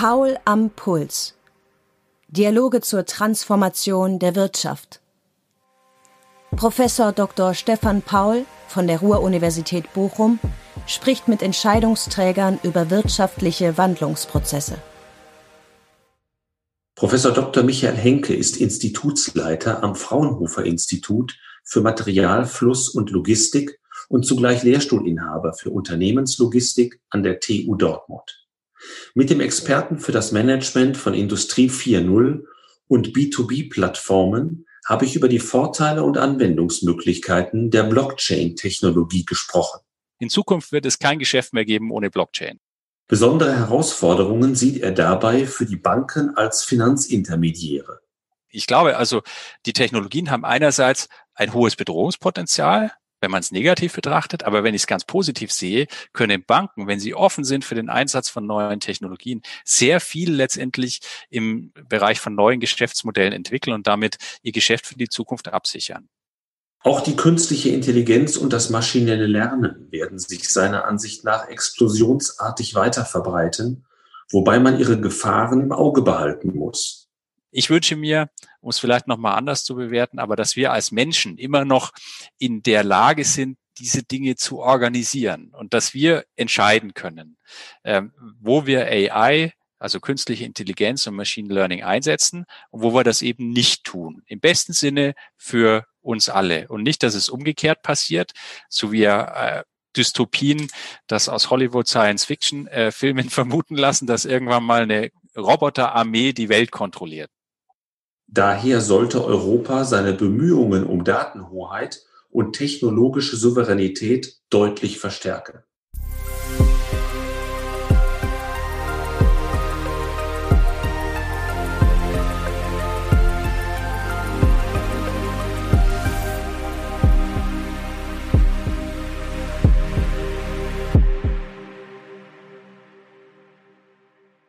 Paul am Puls. Dialoge zur Transformation der Wirtschaft. Professor Dr. Stefan Paul von der Ruhr-Universität Bochum spricht mit Entscheidungsträgern über wirtschaftliche Wandlungsprozesse. Professor Dr. Michael Henke ist Institutsleiter am Fraunhofer Institut für Materialfluss und Logistik und zugleich Lehrstuhlinhaber für Unternehmenslogistik an der TU Dortmund. Mit dem Experten für das Management von Industrie 4.0 und B2B-Plattformen habe ich über die Vorteile und Anwendungsmöglichkeiten der Blockchain-Technologie gesprochen. In Zukunft wird es kein Geschäft mehr geben ohne Blockchain. Besondere Herausforderungen sieht er dabei für die Banken als Finanzintermediäre. Ich glaube also, die Technologien haben einerseits ein hohes Bedrohungspotenzial, wenn man es negativ betrachtet. Aber wenn ich es ganz positiv sehe, können Banken, wenn sie offen sind für den Einsatz von neuen Technologien, sehr viel letztendlich im Bereich von neuen Geschäftsmodellen entwickeln und damit ihr Geschäft für die Zukunft absichern. Auch die künstliche Intelligenz und das maschinelle Lernen werden sich seiner Ansicht nach explosionsartig weiter verbreiten, wobei man ihre Gefahren im Auge behalten muss. Ich wünsche mir, um es vielleicht nochmal anders zu bewerten, aber dass wir als Menschen immer noch in der Lage sind, diese Dinge zu organisieren und dass wir entscheiden können, ähm, wo wir AI, also künstliche Intelligenz und Machine Learning einsetzen und wo wir das eben nicht tun. Im besten Sinne für uns alle und nicht, dass es umgekehrt passiert, so wie äh, Dystopien, das aus Hollywood Science Fiction äh, vermuten lassen, dass irgendwann mal eine Roboterarmee die Welt kontrolliert. Daher sollte Europa seine Bemühungen um Datenhoheit und technologische Souveränität deutlich verstärken.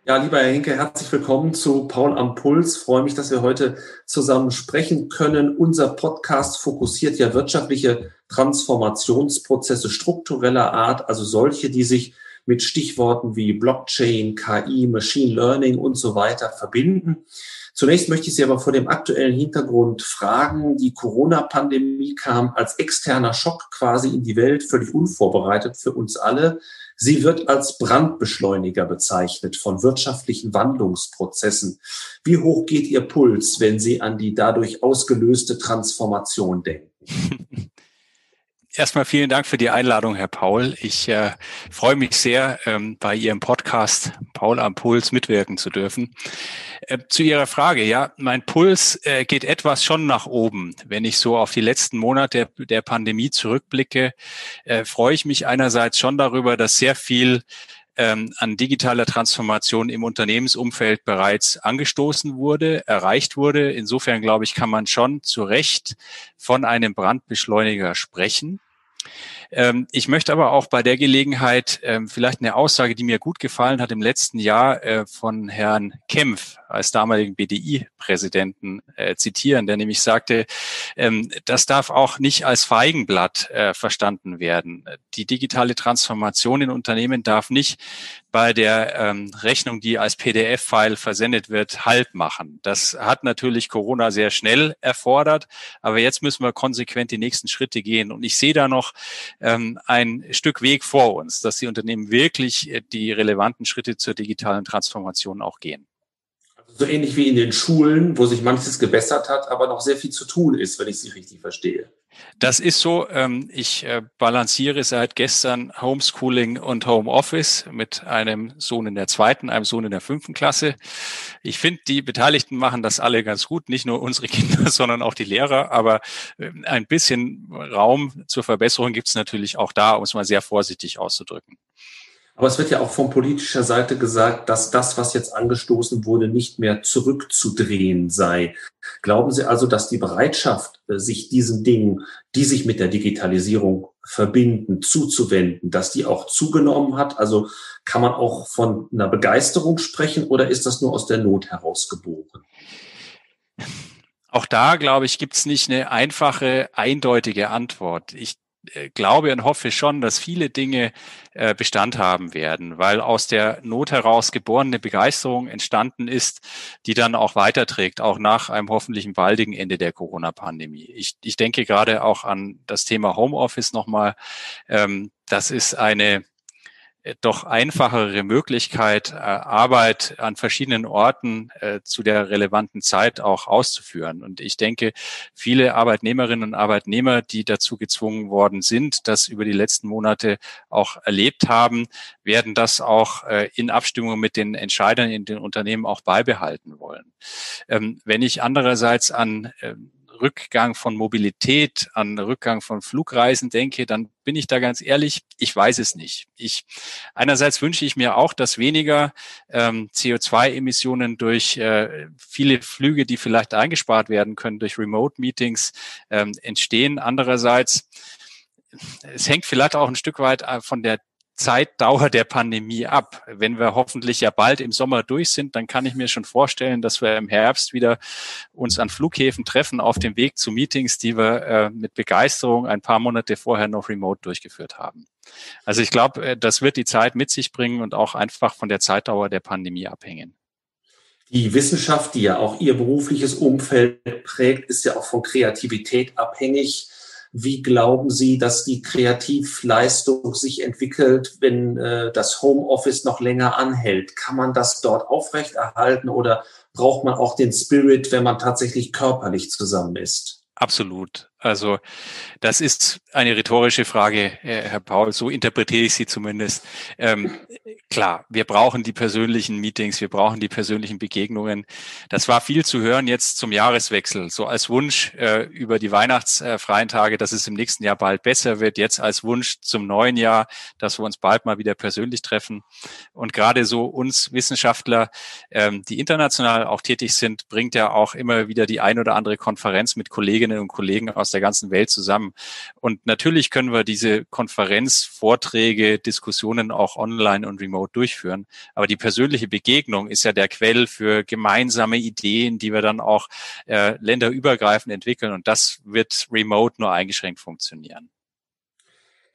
Ja, lieber Herr Henke, herzlich willkommen zu Paul am Puls. Ich freue mich, dass wir heute zusammen sprechen können. Unser Podcast fokussiert ja wirtschaftliche Transformationsprozesse struktureller Art, also solche, die sich mit Stichworten wie Blockchain, KI, Machine Learning und so weiter verbinden. Zunächst möchte ich Sie aber vor dem aktuellen Hintergrund fragen. Die Corona-Pandemie kam als externer Schock quasi in die Welt, völlig unvorbereitet für uns alle. Sie wird als Brandbeschleuniger bezeichnet von wirtschaftlichen Wandlungsprozessen. Wie hoch geht Ihr Puls, wenn Sie an die dadurch ausgelöste Transformation denken? Erstmal vielen Dank für die Einladung, Herr Paul. Ich äh, freue mich sehr, ähm, bei Ihrem Podcast Paul am Puls mitwirken zu dürfen. Äh, zu Ihrer Frage, ja, mein Puls äh, geht etwas schon nach oben. Wenn ich so auf die letzten Monate der, der Pandemie zurückblicke, äh, freue ich mich einerseits schon darüber, dass sehr viel ähm, an digitaler Transformation im Unternehmensumfeld bereits angestoßen wurde, erreicht wurde. Insofern glaube ich, kann man schon zu Recht von einem Brandbeschleuniger sprechen. Ähm, ich möchte aber auch bei der Gelegenheit ähm, vielleicht eine Aussage, die mir gut gefallen hat im letzten Jahr äh, von Herrn Kempf als damaligen BDI-Präsidenten äh, zitieren, der nämlich sagte, ähm, das darf auch nicht als Feigenblatt äh, verstanden werden. Die digitale Transformation in Unternehmen darf nicht bei der ähm, Rechnung, die als PDF-File versendet wird, Halt machen. Das hat natürlich Corona sehr schnell erfordert, aber jetzt müssen wir konsequent die nächsten Schritte gehen. Und ich sehe da noch ähm, ein Stück Weg vor uns, dass die Unternehmen wirklich äh, die relevanten Schritte zur digitalen Transformation auch gehen so ähnlich wie in den Schulen, wo sich manches gebessert hat, aber noch sehr viel zu tun ist, wenn ich Sie richtig verstehe. Das ist so. Ähm, ich äh, balanciere seit gestern Homeschooling und Homeoffice mit einem Sohn in der zweiten, einem Sohn in der fünften Klasse. Ich finde, die Beteiligten machen das alle ganz gut, nicht nur unsere Kinder, sondern auch die Lehrer. Aber ähm, ein bisschen Raum zur Verbesserung gibt es natürlich auch da, um es mal sehr vorsichtig auszudrücken. Aber es wird ja auch von politischer Seite gesagt, dass das, was jetzt angestoßen wurde, nicht mehr zurückzudrehen sei. Glauben Sie also, dass die Bereitschaft, äh, sich diesen Dingen, die sich mit der Digitalisierung verbinden, zuzuwenden, dass die auch zugenommen hat? Also kann man auch von einer Begeisterung sprechen oder ist das nur aus der Not herausgeboren? Auch da, glaube ich, gibt es nicht eine einfache, eindeutige Antwort. Ich glaube und hoffe schon, dass viele Dinge äh, Bestand haben werden, weil aus der Not heraus geborene Begeisterung entstanden ist, die dann auch weiterträgt, auch nach einem hoffentlichen baldigen Ende der Corona-Pandemie. Ich, ich denke gerade auch an das Thema Homeoffice nochmal. Ähm, das ist eine äh, doch einfachere Möglichkeit, äh, Arbeit an verschiedenen Orten äh, zu der relevanten Zeit auch auszuführen. Und ich denke, viele Arbeitnehmerinnen und Arbeitnehmer, die dazu gezwungen worden sind, das über die letzten Monate auch erlebt haben, werden das auch in Abstimmung mit den Entscheidern in den Unternehmen auch beibehalten wollen. Ähm, wenn ich andererseits an ähm, Rückgang von Mobilität, an Rückgang von Flugreisen denke, dann bin ich da ganz ehrlich, ich weiß es nicht. Ich einerseits wünsche ich mir auch, dass weniger ähm, CO2-Emissionen durch äh, viele Flüge, die vielleicht eingespart werden können durch Remote-Meetings, ähm, entstehen. Andererseits es hängt vielleicht auch ein Stück weit äh, von der Zeitdauer der Pandemie ab. Wenn wir hoffentlich ja bald im Sommer durch sind, dann kann ich mir schon vorstellen, dass wir im Herbst wieder uns an Flughäfen treffen auf dem Weg zu Meetings, die wir äh, mit Begeisterung ein paar Monate vorher noch remote durchgeführt haben. Also ich glaube, äh, das wird die Zeit mit sich bringen und auch einfach von der Zeitdauer der Pandemie abhängen. Die Wissenschaft, die ja auch Ihr berufliches Umfeld prägt, ist ja auch von Kreativität abhängig. Wie glauben Sie, dass die Kreativleistung sich entwickelt, wenn äh, das Homeoffice noch länger anhält? Kann man das dort aufrechterhalten oder braucht man auch den Spirit, wenn man tatsächlich körperlich zusammen ist? Absolut. Also das ist eine rhetorische Frage, Herr Paul, so interpretiere ich sie zumindest. Ähm, klar, wir brauchen die persönlichen Meetings, wir brauchen die persönlichen Begegnungen. Das war viel zu hören jetzt zum Jahreswechsel, so als Wunsch äh, über die weihnachtsfreien Tage, dass es im nächsten Jahr bald besser wird, jetzt als Wunsch zum neuen Jahr, dass wir uns bald mal wieder persönlich treffen. Und gerade so uns Wissenschaftler, ähm, die international auch tätig sind, bringt ja auch immer wieder die ein oder andere Konferenz mit Kolleginnen und Kollegen aus aus der ganzen Welt zusammen. Und natürlich können wir diese Konferenz, Vorträge, Diskussionen auch online und remote durchführen. Aber die persönliche Begegnung ist ja der Quell für gemeinsame Ideen, die wir dann auch äh, länderübergreifend entwickeln. Und das wird remote nur eingeschränkt funktionieren.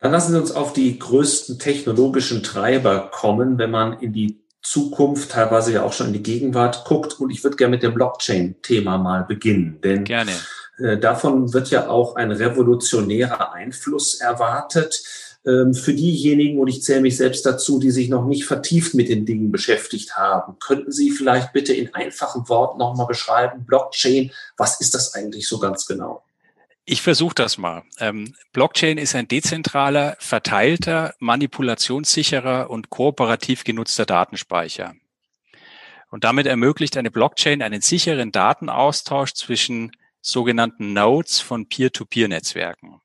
Dann lassen Sie uns auf die größten technologischen Treiber kommen, wenn man in die Zukunft, teilweise ja auch schon in die Gegenwart guckt. Und ich würde gerne mit dem Blockchain-Thema mal beginnen. Denn Gerne. Äh, davon wird ja auch ein revolutionärer Einfluss erwartet. Ähm, für diejenigen, und ich zähle mich selbst dazu, die sich noch nicht vertieft mit den Dingen beschäftigt haben, könnten Sie vielleicht bitte in einfachen Worten nochmal beschreiben, Blockchain, was ist das eigentlich so ganz genau? Ich versuche das mal. Ähm, Blockchain ist ein dezentraler, verteilter, manipulationssicherer und kooperativ genutzter Datenspeicher. Und damit ermöglicht eine Blockchain einen sicheren Datenaustausch zwischen sogenannten Nodes von Peer-to-Peer-Netzwerken.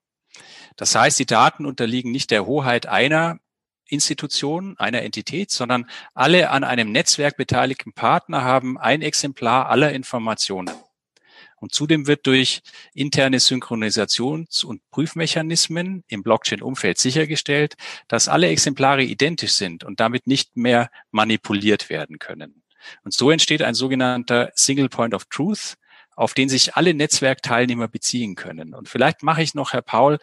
Das heißt, die Daten unterliegen nicht der Hoheit einer Institution, einer Entität, sondern alle an einem Netzwerk beteiligten Partner haben ein Exemplar aller Informationen. Und zudem wird durch interne Synchronisations- und Prüfmechanismen im Blockchain-Umfeld sichergestellt, dass alle Exemplare identisch sind und damit nicht mehr manipuliert werden können. Und so entsteht ein sogenannter Single Point of Truth, auf den sich alle Netzwerkteilnehmer beziehen können. Und vielleicht mache ich noch, Herr Paul,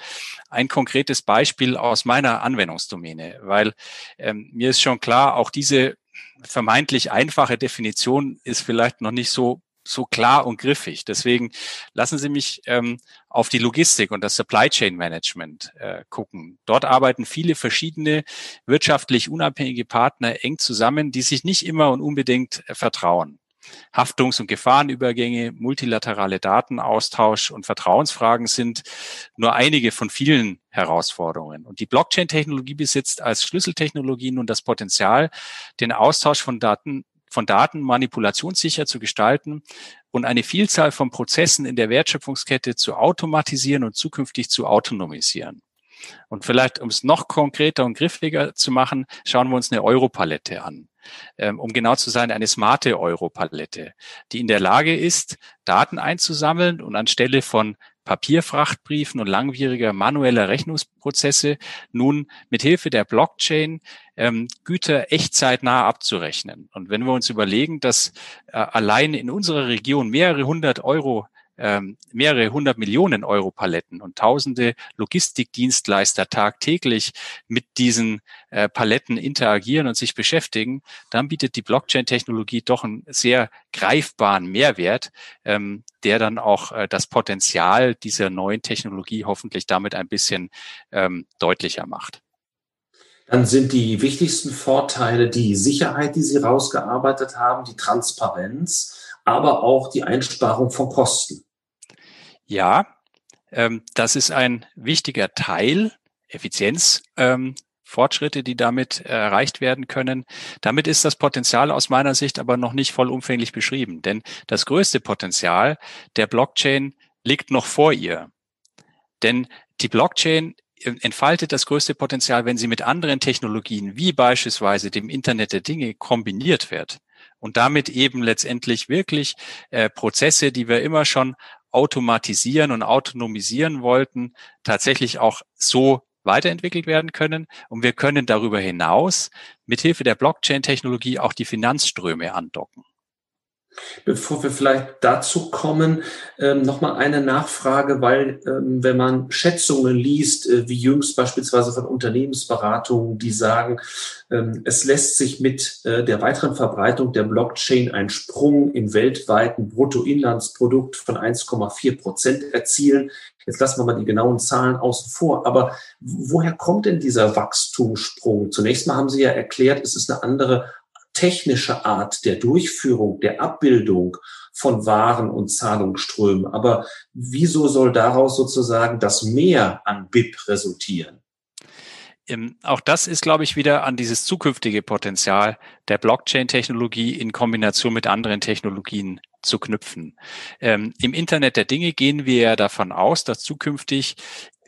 ein konkretes Beispiel aus meiner Anwendungsdomäne, weil ähm, mir ist schon klar, auch diese vermeintlich einfache Definition ist vielleicht noch nicht so so klar und griffig. Deswegen lassen Sie mich ähm, auf die Logistik und das Supply Chain Management äh, gucken. Dort arbeiten viele verschiedene wirtschaftlich unabhängige Partner eng zusammen, die sich nicht immer und unbedingt äh, vertrauen. Haftungs- und Gefahrenübergänge, multilaterale Datenaustausch und Vertrauensfragen sind nur einige von vielen Herausforderungen. Und die Blockchain-Technologie besitzt als Schlüsseltechnologie nun das Potenzial, den Austausch von Daten von Daten manipulationssicher zu gestalten und eine Vielzahl von Prozessen in der Wertschöpfungskette zu automatisieren und zukünftig zu autonomisieren. Und vielleicht, um es noch konkreter und griffiger zu machen, schauen wir uns eine Europalette an. Ähm, um genau zu sein, eine smarte Europalette, die in der Lage ist, Daten einzusammeln und anstelle von Papierfrachtbriefen und langwieriger manueller Rechnungsprozesse nun mit Hilfe der Blockchain ähm, Güter echtzeitnah abzurechnen. Und wenn wir uns überlegen, dass äh, allein in unserer Region mehrere hundert Euro ähm, mehrere hundert Millionen Euro Paletten und tausende Logistikdienstleister tagtäglich mit diesen äh, Paletten interagieren und sich beschäftigen, dann bietet die Blockchain-Technologie doch einen sehr greifbaren Mehrwert, ähm, der dann auch äh, das Potenzial dieser neuen Technologie hoffentlich damit ein bisschen ähm, deutlicher macht. Dann sind die wichtigsten Vorteile die Sicherheit, die Sie rausgearbeitet haben, die Transparenz, aber auch die Einsparung von Kosten. Ja, ähm, das ist ein wichtiger Teil, Effizienz. Ähm, Fortschritte, die damit erreicht werden können. Damit ist das Potenzial aus meiner Sicht aber noch nicht vollumfänglich beschrieben, denn das größte Potenzial der Blockchain liegt noch vor ihr. Denn die Blockchain entfaltet das größte Potenzial, wenn sie mit anderen Technologien wie beispielsweise dem Internet der Dinge kombiniert wird und damit eben letztendlich wirklich äh, Prozesse, die wir immer schon automatisieren und autonomisieren wollten, tatsächlich auch so weiterentwickelt werden können. Und wir können darüber hinaus mithilfe der Blockchain-Technologie auch die Finanzströme andocken. Bevor wir vielleicht dazu kommen, ähm, nochmal eine Nachfrage, weil ähm, wenn man Schätzungen liest, äh, wie jüngst beispielsweise von Unternehmensberatungen, die sagen, ähm, es lässt sich mit äh, der weiteren Verbreitung der Blockchain ein Sprung im weltweiten Bruttoinlandsprodukt von 1,4 Prozent erzielen. Jetzt lassen wir mal die genauen Zahlen außen vor. Aber woher kommt denn dieser Wachstumssprung? Zunächst mal haben Sie ja erklärt, es ist eine andere technische Art der Durchführung, der Abbildung von Waren und Zahlungsströmen. Aber wieso soll daraus sozusagen das Mehr an BIP resultieren? Ähm, auch das ist, glaube ich, wieder an dieses zukünftige Potenzial der Blockchain-Technologie in Kombination mit anderen Technologien zu knüpfen. Ähm, Im Internet der Dinge gehen wir ja davon aus, dass zukünftig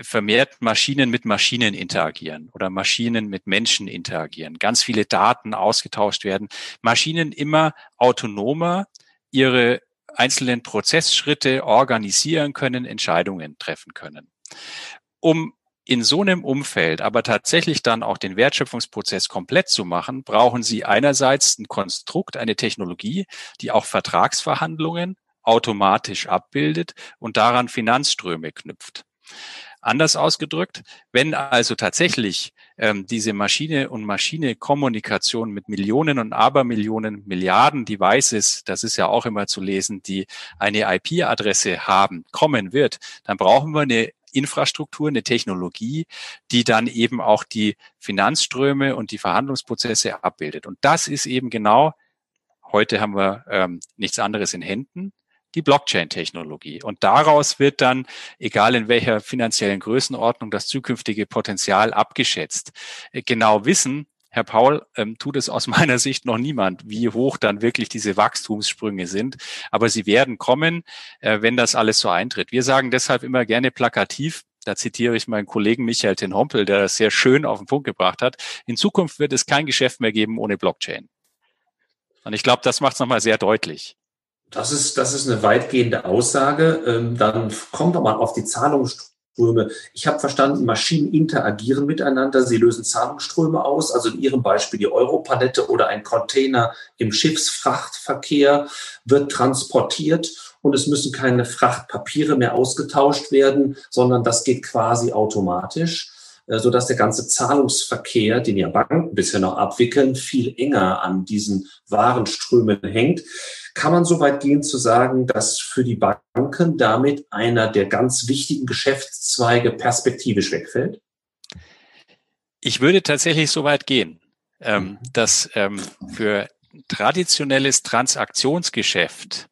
vermehrt Maschinen mit Maschinen interagieren oder Maschinen mit Menschen interagieren, ganz viele Daten ausgetauscht werden, Maschinen immer autonomer ihre einzelnen Prozessschritte organisieren können, Entscheidungen treffen können. Um in so einem Umfeld aber tatsächlich dann auch den Wertschöpfungsprozess komplett zu machen, brauchen Sie einerseits ein Konstrukt, eine Technologie, die auch Vertragsverhandlungen automatisch abbildet und daran Finanzströme knüpft. Anders ausgedrückt, wenn also tatsächlich ähm, diese Maschine und Maschine Kommunikation mit Millionen und Abermillionen Milliarden Devices, das ist ja auch immer zu lesen, die eine IP-Adresse haben, kommen wird, dann brauchen wir eine Infrastruktur, eine Technologie, die dann eben auch die Finanzströme und die Verhandlungsprozesse abbildet. Und das ist eben genau, heute haben wir ähm, nichts anderes in Händen, die Blockchain-Technologie. Und daraus wird dann, egal in welcher finanziellen Größenordnung, das zukünftige Potenzial abgeschätzt. Äh, genau wissen, Herr Paul, ähm, tut es aus meiner Sicht noch niemand, wie hoch dann wirklich diese Wachstumssprünge sind. Aber sie werden kommen, äh, wenn das alles so eintritt. Wir sagen deshalb immer gerne plakativ, da zitiere ich meinen Kollegen Michael Ten Hompel, der das sehr schön auf den Punkt gebracht hat. In Zukunft wird es kein Geschäft mehr geben ohne Blockchain. Und ich glaube, das macht es nochmal sehr deutlich. Das ist, das ist eine weitgehende Aussage. Ähm, dann kommt doch mal auf die Zahlungsstruktur Zahlungsströme. Ich habe verstanden, Maschinen interagieren miteinander, sie lösen Zahlungsströme aus, also in Ihrem Beispiel die Europalette oder ein Container im Schiffsfrachtverkehr wird transportiert und es müssen keine Frachtpapiere mehr ausgetauscht werden, sondern das geht quasi automatisch so dass der ganze Zahlungsverkehr, den ja Banken bisher noch abwickeln, viel enger an diesen Warenströmen hängt. Kann man so weit gehen zu sagen, dass für die Banken damit einer der ganz wichtigen Geschäftszweige perspektivisch wegfällt? Ich würde tatsächlich so weit gehen, ähm, mhm. dass ähm, für traditionelles Transaktionsgeschäft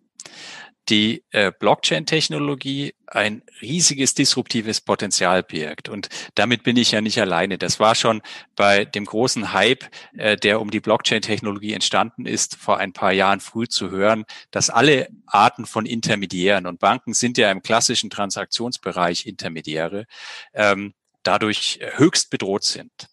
die äh, Blockchain-Technologie ein riesiges disruptives Potenzial birgt. Und damit bin ich ja nicht alleine. Das war schon bei dem großen Hype, äh, der um die Blockchain-Technologie entstanden ist, vor ein paar Jahren früh zu hören, dass alle Arten von Intermediären und Banken sind ja im klassischen Transaktionsbereich Intermediäre, ähm, dadurch höchst bedroht sind.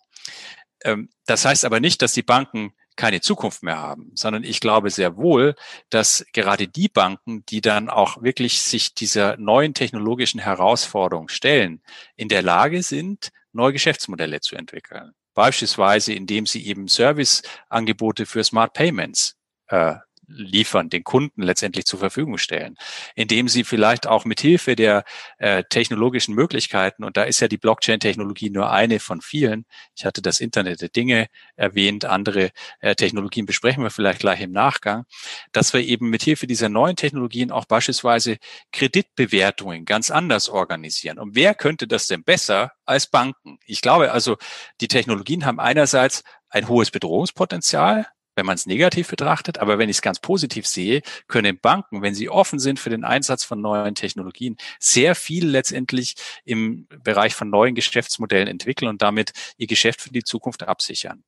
Ähm, das heißt aber nicht, dass die Banken keine Zukunft mehr haben, sondern ich glaube sehr wohl, dass gerade die Banken, die dann auch wirklich sich dieser neuen technologischen Herausforderung stellen, in der Lage sind, neue Geschäftsmodelle zu entwickeln. Beispielsweise, indem sie eben Serviceangebote für Smart Payments äh, liefern, den Kunden letztendlich zur Verfügung stellen, indem sie vielleicht auch mit Hilfe der äh, technologischen Möglichkeiten, und da ist ja die Blockchain-Technologie nur eine von vielen, ich hatte das Internet der Dinge erwähnt, andere äh, Technologien besprechen wir vielleicht gleich im Nachgang, dass wir eben mit Hilfe dieser neuen Technologien auch beispielsweise Kreditbewertungen ganz anders organisieren. Und wer könnte das denn besser als Banken? Ich glaube also, die Technologien haben einerseits ein hohes Bedrohungspotenzial, wenn man es negativ betrachtet. Aber wenn ich es ganz positiv sehe, können Banken, wenn sie offen sind für den Einsatz von neuen Technologien, sehr viel letztendlich im Bereich von neuen Geschäftsmodellen entwickeln und damit ihr Geschäft für die Zukunft absichern.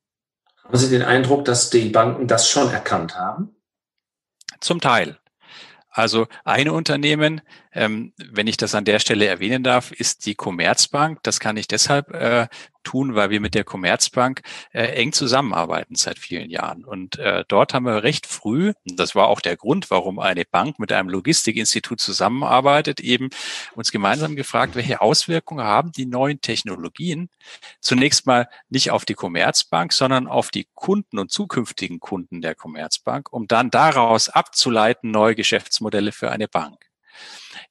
Haben Sie den Eindruck, dass die Banken das schon erkannt haben? Zum Teil. Also eine Unternehmen, ähm, wenn ich das an der Stelle erwähnen darf, ist die Commerzbank. Das kann ich deshalb äh, tun, weil wir mit der Commerzbank äh, eng zusammenarbeiten seit vielen Jahren. Und äh, dort haben wir recht früh, das war auch der Grund, warum eine Bank mit einem Logistikinstitut zusammenarbeitet, eben uns gemeinsam gefragt, welche Auswirkungen haben die neuen Technologien zunächst mal nicht auf die Commerzbank, sondern auf die Kunden und zukünftigen Kunden der Commerzbank, um dann daraus abzuleiten neue Geschäftsmodelle für eine Bank.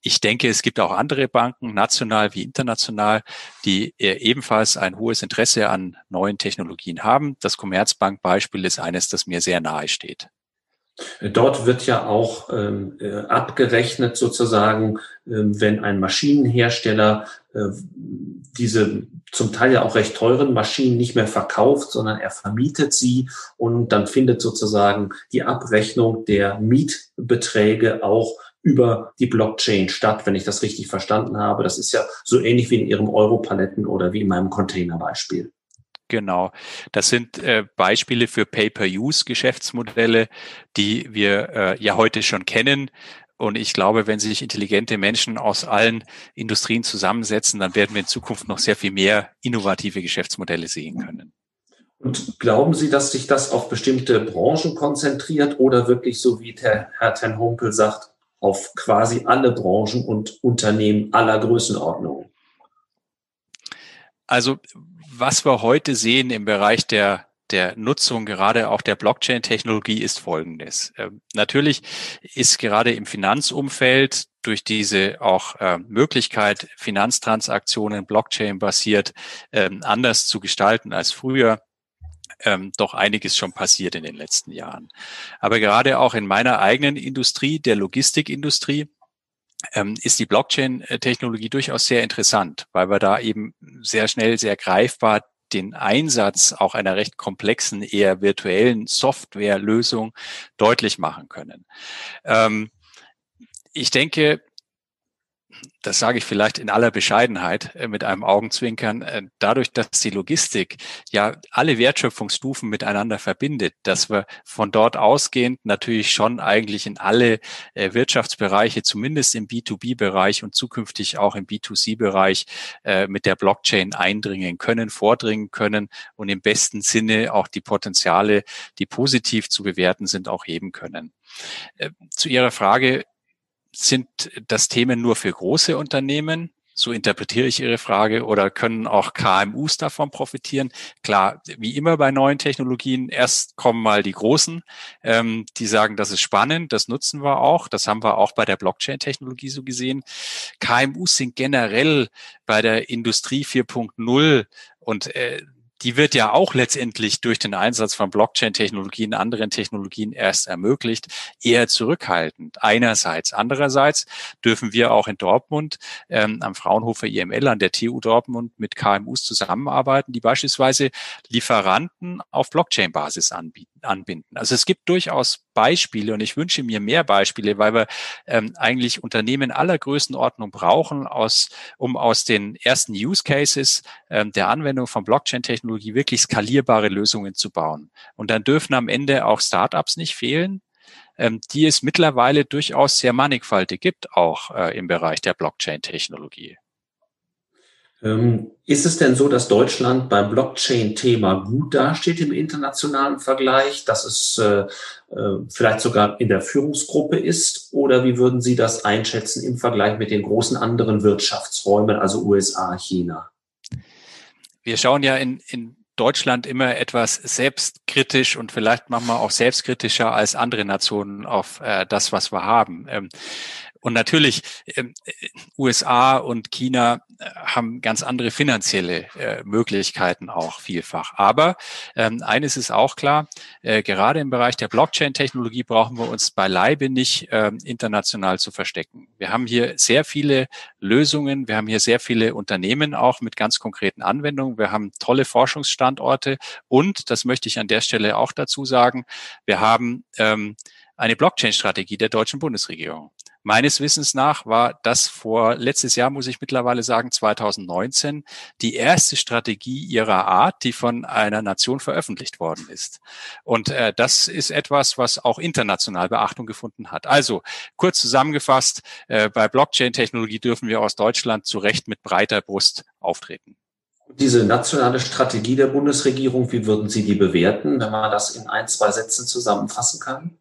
Ich denke, es gibt auch andere Banken, national wie international, die äh, ebenfalls ein hohes Interesse an neuen Technologien haben. Das Commerzbank-Beispiel ist eines, das mir sehr nahe steht. Dort wird ja auch ähm, äh, abgerechnet sozusagen, ähm, wenn ein Maschinenhersteller äh, diese zum Teil ja auch recht teuren Maschinen nicht mehr verkauft, sondern er vermietet sie und dann findet sozusagen die Abrechnung der Mietbeträge auch über die Blockchain statt, wenn ich das richtig verstanden habe. Das ist ja so ähnlich wie in Ihrem Europaletten oder wie in meinem Containerbeispiel. Genau. Das sind äh, Beispiele für Pay-per-Use-Geschäftsmodelle, die wir äh, ja heute schon kennen. Und ich glaube, wenn sich intelligente Menschen aus allen Industrien zusammensetzen, dann werden wir in Zukunft noch sehr viel mehr innovative Geschäftsmodelle sehen können. Und glauben Sie, dass sich das auf bestimmte Branchen konzentriert oder wirklich so wie Herr Ten Humpel sagt, auf quasi alle Branchen und Unternehmen aller Größenordnungen? Also was wir heute sehen im Bereich der der Nutzung gerade auch der Blockchain-Technologie ist folgendes. Ähm, natürlich ist gerade im Finanzumfeld durch diese auch äh, Möglichkeit, Finanztransaktionen Blockchain-basiert ähm, anders zu gestalten als früher, ähm, doch einiges schon passiert in den letzten Jahren. Aber gerade auch in meiner eigenen Industrie, der Logistikindustrie, ähm, ist die Blockchain-Technologie durchaus sehr interessant, weil wir da eben sehr schnell, sehr greifbar den Einsatz auch einer recht komplexen, eher virtuellen Softwarelösung deutlich machen können. Ähm, ich denke, das sage ich vielleicht in aller Bescheidenheit äh, mit einem Augenzwinkern, äh, dadurch, dass die Logistik ja alle Wertschöpfungsstufen miteinander verbindet, dass wir von dort ausgehend natürlich schon eigentlich in alle äh, Wirtschaftsbereiche, zumindest im B2B-Bereich und zukünftig auch im B2C-Bereich mit der Blockchain eindringen können, vordringen können und im besten Sinne auch die Potenziale, die positiv zu bewerten sind, auch heben können. Zu Ihrer Frage, sind das Themen nur für große Unternehmen? So interpretiere ich Ihre Frage. Oder können auch KMUs davon profitieren? Klar, wie immer bei neuen Technologien, erst kommen mal die Großen, ähm, die sagen, das ist spannend, das nutzen wir auch. Das haben wir auch bei der Blockchain-Technologie so gesehen. KMUs sind generell bei der Industrie 4.0 und äh, die wird ja auch letztendlich durch den Einsatz von Blockchain-Technologien, anderen Technologien erst ermöglicht, eher zurückhaltend. Einerseits. Andererseits dürfen wir auch in Dortmund ähm, am Fraunhofer IML an der TU Dortmund mit KMUs zusammenarbeiten, die beispielsweise Lieferanten auf Blockchain-Basis anbieten anbinden. Also es gibt durchaus Beispiele und ich wünsche mir mehr Beispiele, weil wir ähm, eigentlich Unternehmen aller Größenordnung brauchen, aus, um aus den ersten Use Cases ähm, der Anwendung von Blockchain-Technologie wirklich skalierbare Lösungen zu bauen. Und dann dürfen am Ende auch Startups nicht fehlen, ähm, die es mittlerweile durchaus sehr mannigfaltig gibt, auch äh, im Bereich der Blockchain-Technologie. Ähm, ist es denn so, dass Deutschland beim Blockchain-Thema gut dasteht im internationalen Vergleich, dass es äh, äh, vielleicht sogar in der Führungsgruppe ist? Oder wie würden Sie das einschätzen im Vergleich mit den großen anderen Wirtschaftsräumen, also USA, China? Wir schauen ja in, in Deutschland immer etwas selbstkritisch und vielleicht manchmal auch selbstkritischer als andere Nationen auf äh, das, was wir haben. Ähm, und natürlich, ähm, USA und China äh, haben ganz andere finanzielle äh, Möglichkeiten auch vielfach. Aber ähm, eines ist auch klar, äh, gerade im Bereich der Blockchain-Technologie brauchen wir uns beileibe nicht äh, international zu verstecken. Wir haben hier sehr viele Lösungen, wir haben hier sehr viele Unternehmen auch mit ganz konkreten Anwendungen, wir haben tolle Forschungsstandorte und, das möchte ich an der Stelle auch dazu sagen, wir haben ähm, eine Blockchain-Strategie der deutschen Bundesregierung. Meines Wissens nach war das vor letztes Jahr, muss ich mittlerweile sagen, 2019, die erste Strategie ihrer Art, die von einer Nation veröffentlicht worden ist. Und äh, das ist etwas, was auch international Beachtung gefunden hat. Also kurz zusammengefasst, äh, bei Blockchain-Technologie dürfen wir aus Deutschland zu Recht mit breiter Brust auftreten. Diese nationale Strategie der Bundesregierung, wie würden Sie die bewerten, wenn man das in ein, zwei Sätzen zusammenfassen kann?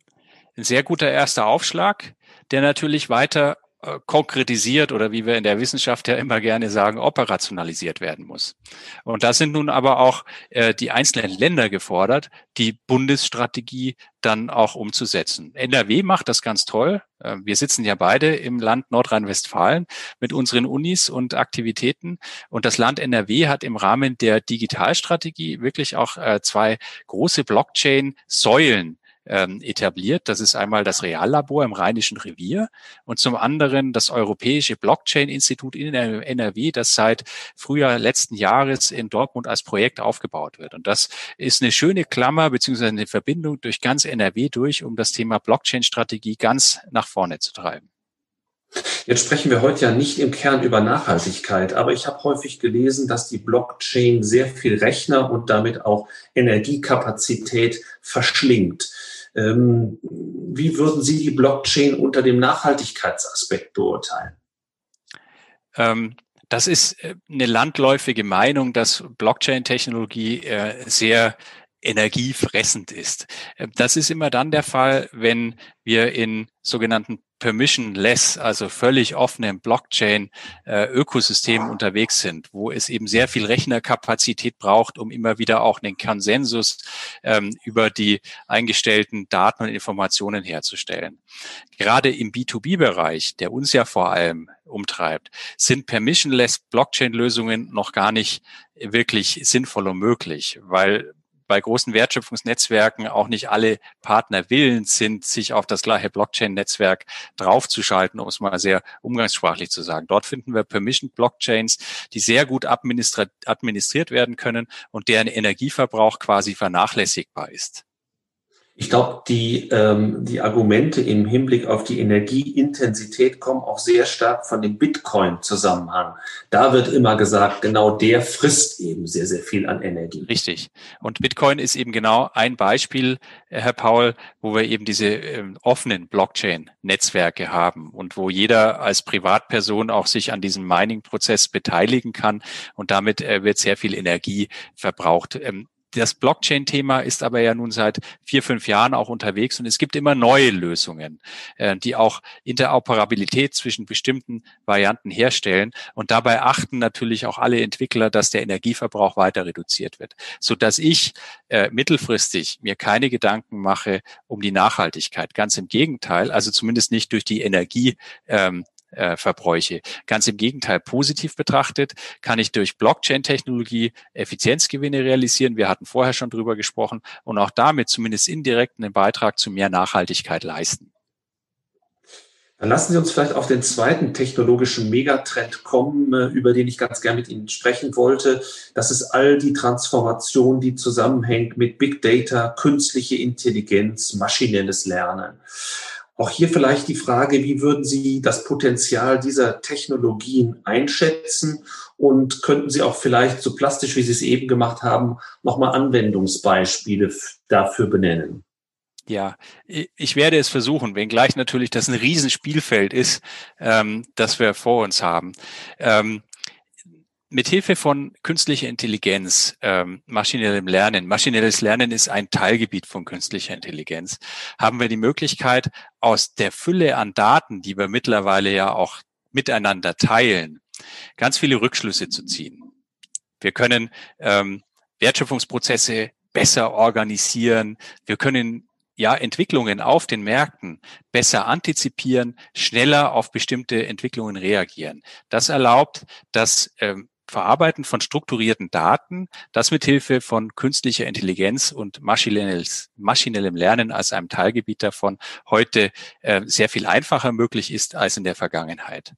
Ein sehr guter erster Aufschlag der natürlich weiter äh, konkretisiert oder wie wir in der Wissenschaft ja immer gerne sagen, operationalisiert werden muss. Und da sind nun aber auch äh, die einzelnen Länder gefordert, die Bundesstrategie dann auch umzusetzen. NRW macht das ganz toll. Äh, wir sitzen ja beide im Land Nordrhein-Westfalen mit unseren Unis und Aktivitäten. Und das Land NRW hat im Rahmen der Digitalstrategie wirklich auch äh, zwei große Blockchain-Säulen ähm, etabliert. Das ist einmal das Reallabor im Rheinischen Revier und zum anderen das Europäische Blockchain-Institut in NRW, das seit Frühjahr letzten Jahres in Dortmund als Projekt aufgebaut wird. Und das ist eine schöne Klammer beziehungsweise eine Verbindung durch ganz NRW durch, um das Thema Blockchain-Strategie ganz nach vorne zu treiben. Jetzt sprechen wir heute ja nicht im Kern über Nachhaltigkeit, aber ich habe häufig gelesen, dass die Blockchain sehr viel Rechner und damit auch Energiekapazität verschlingt. Ähm, wie würden Sie die Blockchain unter dem Nachhaltigkeitsaspekt beurteilen? Ähm, das ist äh, eine landläufige Meinung, dass Blockchain-Technologie äh, sehr energiefressend ist. Äh, das ist immer dann der Fall, wenn wir in sogenannten permissionless, also völlig offenen Blockchain-Ökosystemen äh, unterwegs sind, wo es eben sehr viel Rechnerkapazität braucht, um immer wieder auch einen Konsensus ähm, über die eingestellten Daten und Informationen herzustellen. Gerade im B2B-Bereich, der uns ja vor allem umtreibt, sind permissionless Blockchain-Lösungen noch gar nicht wirklich sinnvoll und möglich, weil bei großen Wertschöpfungsnetzwerken auch nicht alle Partner willens sind, sich auf das gleiche Blockchain-Netzwerk draufzuschalten, um es mal sehr umgangssprachlich zu sagen. Dort finden wir Permission-Blockchains, die sehr gut administriert werden können und deren Energieverbrauch quasi vernachlässigbar ist. Ich glaube, die, ähm, die Argumente im Hinblick auf die Energieintensität kommen auch sehr stark von dem Bitcoin-Zusammenhang. Da wird immer gesagt, genau der frisst eben sehr, sehr viel an Energie. Richtig. Und Bitcoin ist eben genau ein Beispiel, äh, Herr Paul, wo wir eben diese äh, offenen Blockchain-Netzwerke haben und wo jeder als Privatperson auch sich an diesem Mining-Prozess beteiligen kann und damit äh, wird sehr viel Energie verbraucht. Ähm, das Blockchain-Thema ist aber ja nun seit vier, fünf Jahren auch unterwegs und es gibt immer neue Lösungen, äh, die auch Interoperabilität zwischen bestimmten Varianten herstellen. Und dabei achten natürlich auch alle Entwickler, dass der Energieverbrauch weiter reduziert wird, so dass ich äh, mittelfristig mir keine Gedanken mache um die Nachhaltigkeit. Ganz im Gegenteil, also zumindest nicht durch die Energie. Ähm, äh, Verbräuche. Ganz im Gegenteil, positiv betrachtet kann ich durch Blockchain-Technologie Effizienzgewinne realisieren. Wir hatten vorher schon drüber gesprochen und auch damit zumindest indirekt einen Beitrag zu mehr Nachhaltigkeit leisten. Dann lassen Sie uns vielleicht auf den zweiten technologischen Megatrend kommen, äh, über den ich ganz gern mit Ihnen sprechen wollte. Das ist all die Transformation, die zusammenhängt mit Big Data, künstliche Intelligenz, maschinelles Lernen. Auch hier vielleicht die Frage, wie würden Sie das Potenzial dieser Technologien einschätzen? Und könnten Sie auch vielleicht so plastisch, wie Sie es eben gemacht haben, nochmal Anwendungsbeispiele dafür benennen? Ja, ich werde es versuchen, wenngleich natürlich das ein Riesenspielfeld ist, ähm, das wir vor uns haben. Ähm, Mithilfe von künstlicher Intelligenz, ähm, maschinellem Lernen, maschinelles Lernen ist ein Teilgebiet von künstlicher Intelligenz, haben wir die Möglichkeit, aus der Fülle an Daten, die wir mittlerweile ja auch miteinander teilen, ganz viele Rückschlüsse zu ziehen. Wir können ähm, Wertschöpfungsprozesse besser organisieren. Wir können ja, Entwicklungen auf den Märkten besser antizipieren, schneller auf bestimmte Entwicklungen reagieren. Das erlaubt das ähm, Verarbeiten von strukturierten Daten, das mithilfe von künstlicher Intelligenz und maschinellem Lernen als einem Teilgebiet davon heute äh, sehr viel einfacher möglich ist als in der Vergangenheit.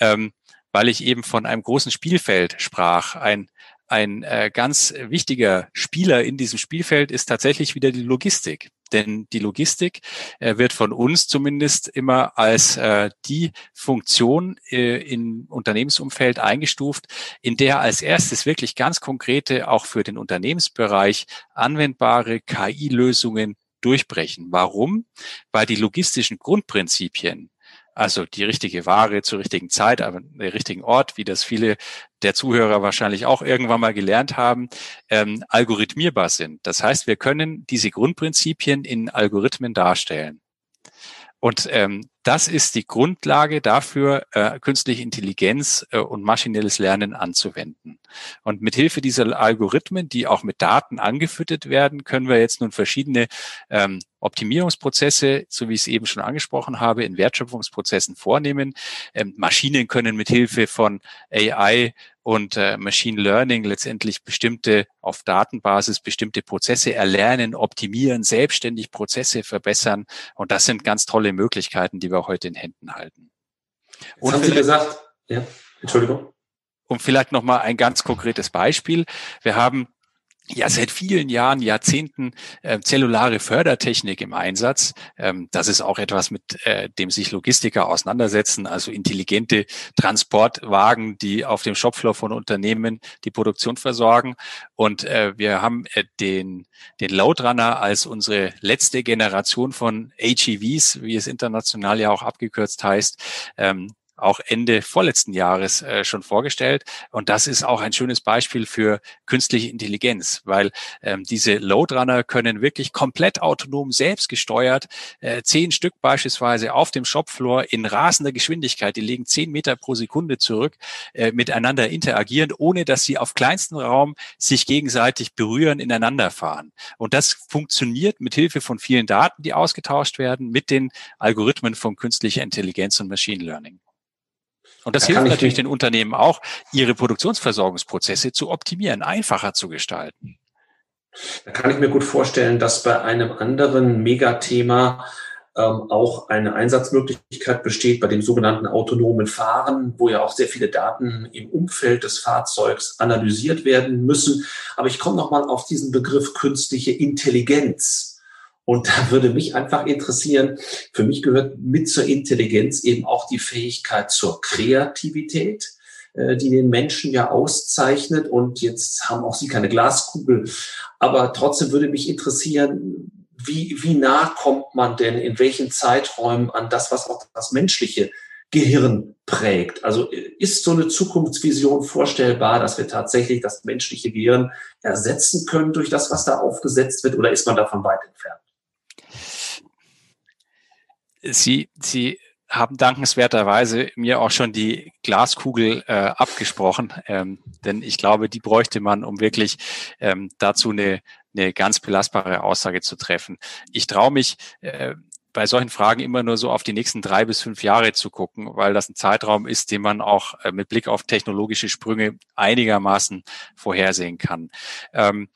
Ähm, weil ich eben von einem großen Spielfeld sprach, ein ein äh, ganz wichtiger Spieler in diesem Spielfeld ist tatsächlich wieder die Logistik. Denn die Logistik äh, wird von uns zumindest immer als äh, die Funktion äh, im Unternehmensumfeld eingestuft, in der als erstes wirklich ganz konkrete, auch für den Unternehmensbereich anwendbare KI-Lösungen durchbrechen. Warum? Weil die logistischen Grundprinzipien also die richtige Ware zur richtigen Zeit, der richtigen Ort, wie das viele der Zuhörer wahrscheinlich auch irgendwann mal gelernt haben, ähm, algorithmierbar sind. Das heißt, wir können diese Grundprinzipien in Algorithmen darstellen. Und ähm, das ist die Grundlage dafür, äh, künstliche Intelligenz äh, und maschinelles Lernen anzuwenden. Und mit Hilfe dieser Algorithmen, die auch mit Daten angefüttert werden, können wir jetzt nun verschiedene ähm, Optimierungsprozesse, so wie ich es eben schon angesprochen habe, in Wertschöpfungsprozessen vornehmen. Ähm, Maschinen können mit Hilfe von AI und äh, Machine Learning letztendlich bestimmte auf Datenbasis bestimmte Prozesse erlernen, optimieren, selbstständig Prozesse verbessern. Und das sind ganz tolle Möglichkeiten, die wir heute in Händen halten. Und haben Sie gesagt, ja, Entschuldigung. Und vielleicht noch mal ein ganz konkretes Beispiel. Wir haben ja seit vielen Jahren, Jahrzehnten äh, zellulare Fördertechnik im Einsatz. Ähm, das ist auch etwas, mit äh, dem sich Logistiker auseinandersetzen, also intelligente Transportwagen, die auf dem Shopfloor von Unternehmen die Produktion versorgen. Und äh, wir haben äh, den, den Loadrunner als unsere letzte Generation von AGVs, wie es international ja auch abgekürzt heißt, ähm, auch Ende vorletzten Jahres äh, schon vorgestellt. Und das ist auch ein schönes Beispiel für künstliche Intelligenz, weil ähm, diese Loadrunner können wirklich komplett autonom selbst gesteuert, äh, zehn Stück beispielsweise auf dem Shopfloor in rasender Geschwindigkeit, die legen zehn Meter pro Sekunde zurück, äh, miteinander interagieren, ohne dass sie auf kleinstem Raum sich gegenseitig berühren, ineinander fahren. Und das funktioniert mit Hilfe von vielen Daten, die ausgetauscht werden, mit den Algorithmen von künstlicher Intelligenz und Machine Learning. Und das da hilft natürlich den Unternehmen auch, ihre Produktionsversorgungsprozesse zu optimieren, einfacher zu gestalten. Da kann ich mir gut vorstellen, dass bei einem anderen Megathema ähm, auch eine Einsatzmöglichkeit besteht bei dem sogenannten autonomen Fahren, wo ja auch sehr viele Daten im Umfeld des Fahrzeugs analysiert werden müssen. Aber ich komme nochmal auf diesen Begriff künstliche Intelligenz. Und da würde mich einfach interessieren, für mich gehört mit zur Intelligenz eben auch die Fähigkeit zur Kreativität, äh, die den Menschen ja auszeichnet. Und jetzt haben auch Sie keine Glaskugel. Aber trotzdem würde mich interessieren, wie, wie nah kommt man denn in welchen Zeiträumen an das, was auch das menschliche Gehirn prägt. Also ist so eine Zukunftsvision vorstellbar, dass wir tatsächlich das menschliche Gehirn ersetzen können durch das, was da aufgesetzt wird, oder ist man davon weit entfernt? Sie, Sie haben dankenswerterweise mir auch schon die Glaskugel äh, abgesprochen, ähm, denn ich glaube, die bräuchte man, um wirklich ähm, dazu eine, eine ganz belastbare Aussage zu treffen. Ich traue mich äh, bei solchen Fragen immer nur so auf die nächsten drei bis fünf Jahre zu gucken, weil das ein Zeitraum ist, den man auch äh, mit Blick auf technologische Sprünge einigermaßen vorhersehen kann. Ähm,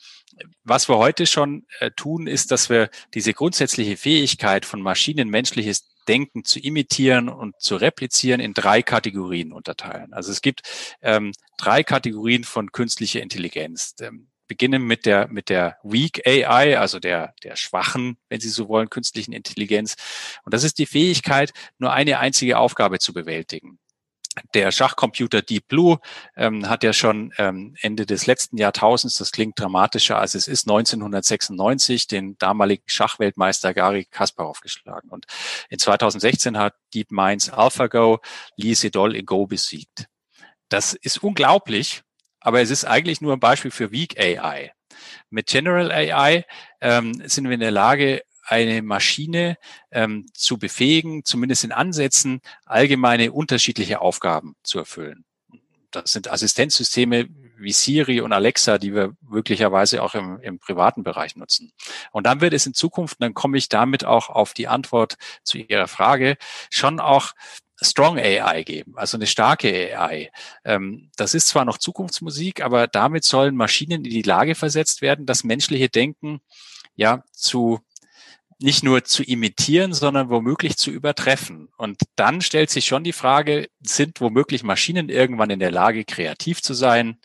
was wir heute schon äh, tun, ist, dass wir diese grundsätzliche Fähigkeit von Maschinen menschliches Denken zu imitieren und zu replizieren in drei Kategorien unterteilen. Also es gibt ähm, drei Kategorien von künstlicher Intelligenz. Ähm, beginnen mit der, mit der Weak AI, also der, der schwachen, wenn Sie so wollen, künstlichen Intelligenz. Und das ist die Fähigkeit, nur eine einzige Aufgabe zu bewältigen der Schachcomputer Deep Blue ähm, hat ja schon ähm, Ende des letzten Jahrtausends, das klingt dramatischer als es ist, 1996 den damaligen Schachweltmeister Gary Kasparov geschlagen. Und in 2016 hat DeepMinds AlphaGo Lee Sedol in Go besiegt. Das ist unglaublich, aber es ist eigentlich nur ein Beispiel für Weak AI. Mit General AI ähm, sind wir in der Lage, eine Maschine ähm, zu befähigen, zumindest in Ansätzen, allgemeine unterschiedliche Aufgaben zu erfüllen. Das sind Assistenzsysteme wie Siri und Alexa, die wir möglicherweise auch im, im privaten Bereich nutzen. Und dann wird es in Zukunft, dann komme ich damit auch auf die Antwort zu Ihrer Frage, schon auch Strong AI geben, also eine starke AI. Ähm, das ist zwar noch Zukunftsmusik, aber damit sollen Maschinen in die Lage versetzt werden, das menschliche Denken ja zu nicht nur zu imitieren, sondern womöglich zu übertreffen. Und dann stellt sich schon die Frage, sind womöglich Maschinen irgendwann in der Lage, kreativ zu sein,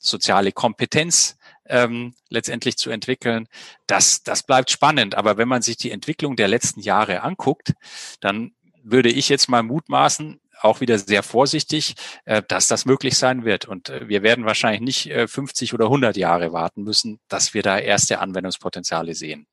soziale Kompetenz ähm, letztendlich zu entwickeln? Das, das bleibt spannend. Aber wenn man sich die Entwicklung der letzten Jahre anguckt, dann würde ich jetzt mal mutmaßen, auch wieder sehr vorsichtig, äh, dass das möglich sein wird. Und äh, wir werden wahrscheinlich nicht 50 äh, oder 100 Jahre warten müssen, dass wir da erste Anwendungspotenziale sehen.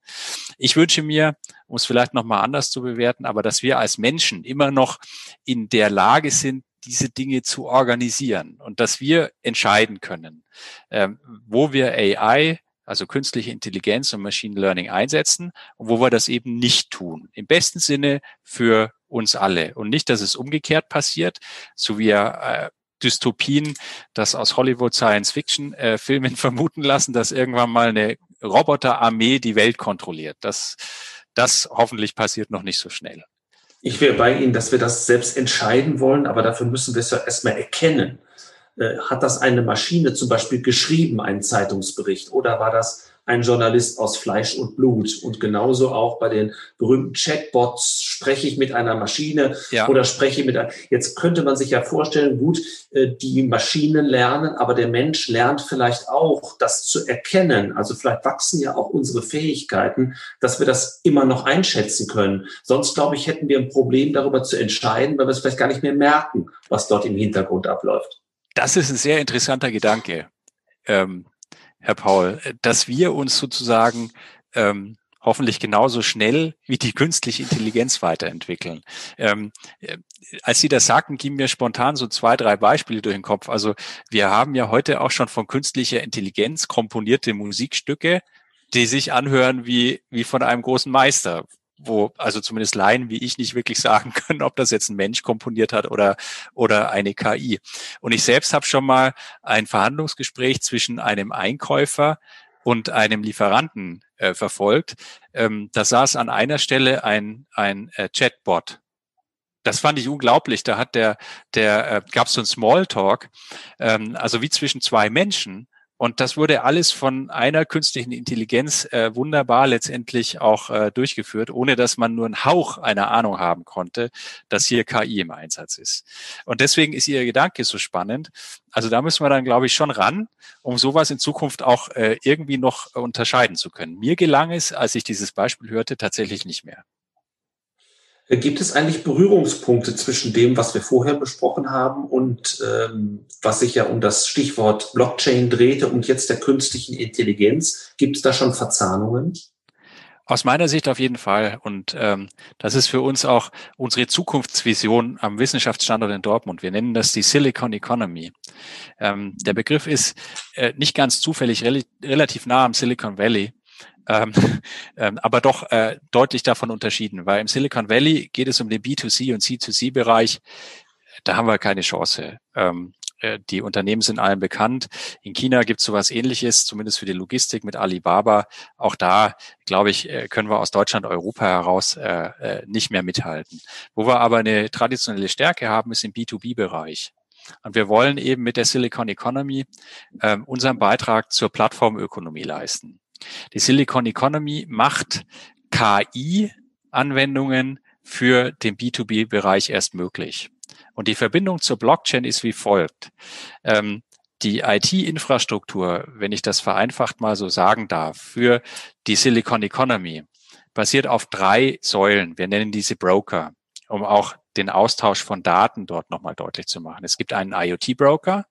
Ich wünsche mir, um es vielleicht nochmal anders zu bewerten, aber dass wir als Menschen immer noch in der Lage sind, diese Dinge zu organisieren und dass wir entscheiden können, ähm, wo wir AI also künstliche Intelligenz und Machine Learning einsetzen und wo wir das eben nicht tun. Im besten Sinne für uns alle. Und nicht, dass es umgekehrt passiert, so wie äh, Dystopien, das aus Hollywood Science-Fiction-Filmen äh, vermuten lassen, dass irgendwann mal eine Roboterarmee die Welt kontrolliert. Das, das hoffentlich passiert noch nicht so schnell. Ich wäre bei Ihnen, dass wir das selbst entscheiden wollen, aber dafür müssen wir es ja erstmal erkennen. Äh, hat das eine Maschine zum Beispiel geschrieben, einen Zeitungsbericht, oder war das ein Journalist aus Fleisch und Blut. Und genauso auch bei den berühmten Chatbots spreche ich mit einer Maschine ja. oder spreche ich mit einer. Jetzt könnte man sich ja vorstellen, gut, äh, die Maschinen lernen, aber der Mensch lernt vielleicht auch, das zu erkennen. Also vielleicht wachsen ja auch unsere Fähigkeiten, dass wir das immer noch einschätzen können. Sonst, glaube ich, hätten wir ein Problem darüber zu entscheiden, weil wir es vielleicht gar nicht mehr merken, was dort im Hintergrund abläuft. Das ist ein sehr interessanter Gedanke. Ähm, Herr Paul, dass wir uns sozusagen ähm, hoffentlich genauso schnell wie die künstliche Intelligenz weiterentwickeln. Ähm, äh, als Sie das sagten, gingen mir spontan so zwei, drei Beispiele durch den Kopf. Also wir haben ja heute auch schon von künstlicher Intelligenz komponierte Musikstücke, die sich anhören wie, wie von einem großen Meister, wo also zumindest Laien wie ich nicht wirklich sagen können, ob das jetzt ein Mensch komponiert hat oder, oder eine KI. Und ich selbst habe schon mal ein Verhandlungsgespräch zwischen einem Einkäufer und einem Lieferanten äh, verfolgt. Ähm, da saß an einer Stelle ein, ein äh, Chatbot. Das fand ich unglaublich. Da hat der, der äh, gab es so ein Smalltalk, ähm, also wie zwischen zwei Menschen. Und das wurde alles von einer künstlichen Intelligenz äh, wunderbar letztendlich auch äh, durchgeführt, ohne dass man nur einen Hauch einer Ahnung haben konnte, dass hier KI im Einsatz ist. Und deswegen ist Ihr Gedanke so spannend. Also da müssen wir dann, glaube ich, schon ran, um sowas in Zukunft auch äh, irgendwie noch unterscheiden zu können. Mir gelang es, als ich dieses Beispiel hörte, tatsächlich nicht mehr. Gibt es eigentlich Berührungspunkte zwischen dem, was wir vorher besprochen haben und ähm, was sich ja um das Stichwort Blockchain drehte und jetzt der künstlichen Intelligenz? Gibt es da schon Verzahnungen? Aus meiner Sicht auf jeden Fall. Und ähm, das ist für uns auch unsere Zukunftsvision am Wissenschaftsstandort in Dortmund. Wir nennen das die Silicon Economy. Ähm, der Begriff ist äh, nicht ganz zufällig rel relativ nah am Silicon Valley ähm, ähm, aber doch äh, deutlich davon unterschieden, weil im Silicon Valley geht es um den B2C und C2C-Bereich. Da haben wir keine Chance. Ähm, äh, die Unternehmen sind allen bekannt. In China gibt es sowas ähnliches, zumindest für die Logistik mit Alibaba. Auch da, glaube ich, äh, können wir aus Deutschland, Europa heraus äh, äh, nicht mehr mithalten. Wo wir aber eine traditionelle Stärke haben, ist im B2B-Bereich. Und wir wollen eben mit der Silicon Economy äh, unseren Beitrag zur Plattformökonomie leisten. Die Silicon Economy macht KI-Anwendungen für den B2B-Bereich erst möglich. Und die Verbindung zur Blockchain ist wie folgt. Ähm, die IT-Infrastruktur, wenn ich das vereinfacht mal so sagen darf, für die Silicon Economy basiert auf drei Säulen. Wir nennen diese Broker, um auch den Austausch von Daten dort nochmal deutlich zu machen. Es gibt einen IoT-Broker,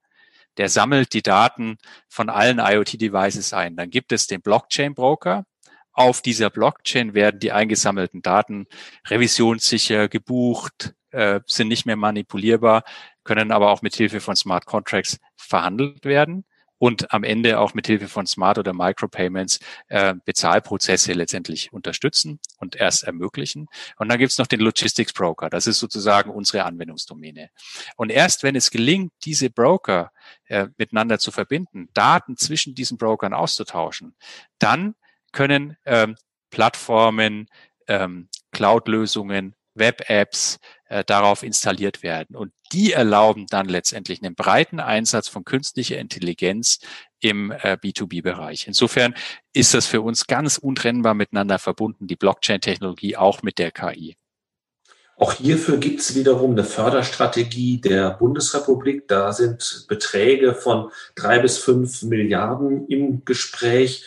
der sammelt die Daten von allen IoT-Devices ein. Dann gibt es den Blockchain-Broker. Auf dieser Blockchain werden die eingesammelten Daten revisionssicher gebucht, äh, sind nicht mehr manipulierbar, können aber auch mit Hilfe von Smart Contracts verhandelt werden. Und am Ende auch mit Hilfe von Smart oder Micropayments äh, Bezahlprozesse letztendlich unterstützen und erst ermöglichen. Und dann gibt's noch den Logistics Broker. Das ist sozusagen unsere Anwendungsdomäne. Und erst wenn es gelingt, diese Broker äh, miteinander zu verbinden, Daten zwischen diesen Brokern auszutauschen, dann können ähm, Plattformen, ähm, Cloud-Lösungen, Web-Apps äh, darauf installiert werden. Und die erlauben dann letztendlich einen breiten Einsatz von künstlicher Intelligenz im äh, B2B-Bereich. Insofern ist das für uns ganz untrennbar miteinander verbunden, die Blockchain-Technologie auch mit der KI. Auch hierfür gibt es wiederum eine Förderstrategie der Bundesrepublik. Da sind Beträge von drei bis fünf Milliarden im Gespräch.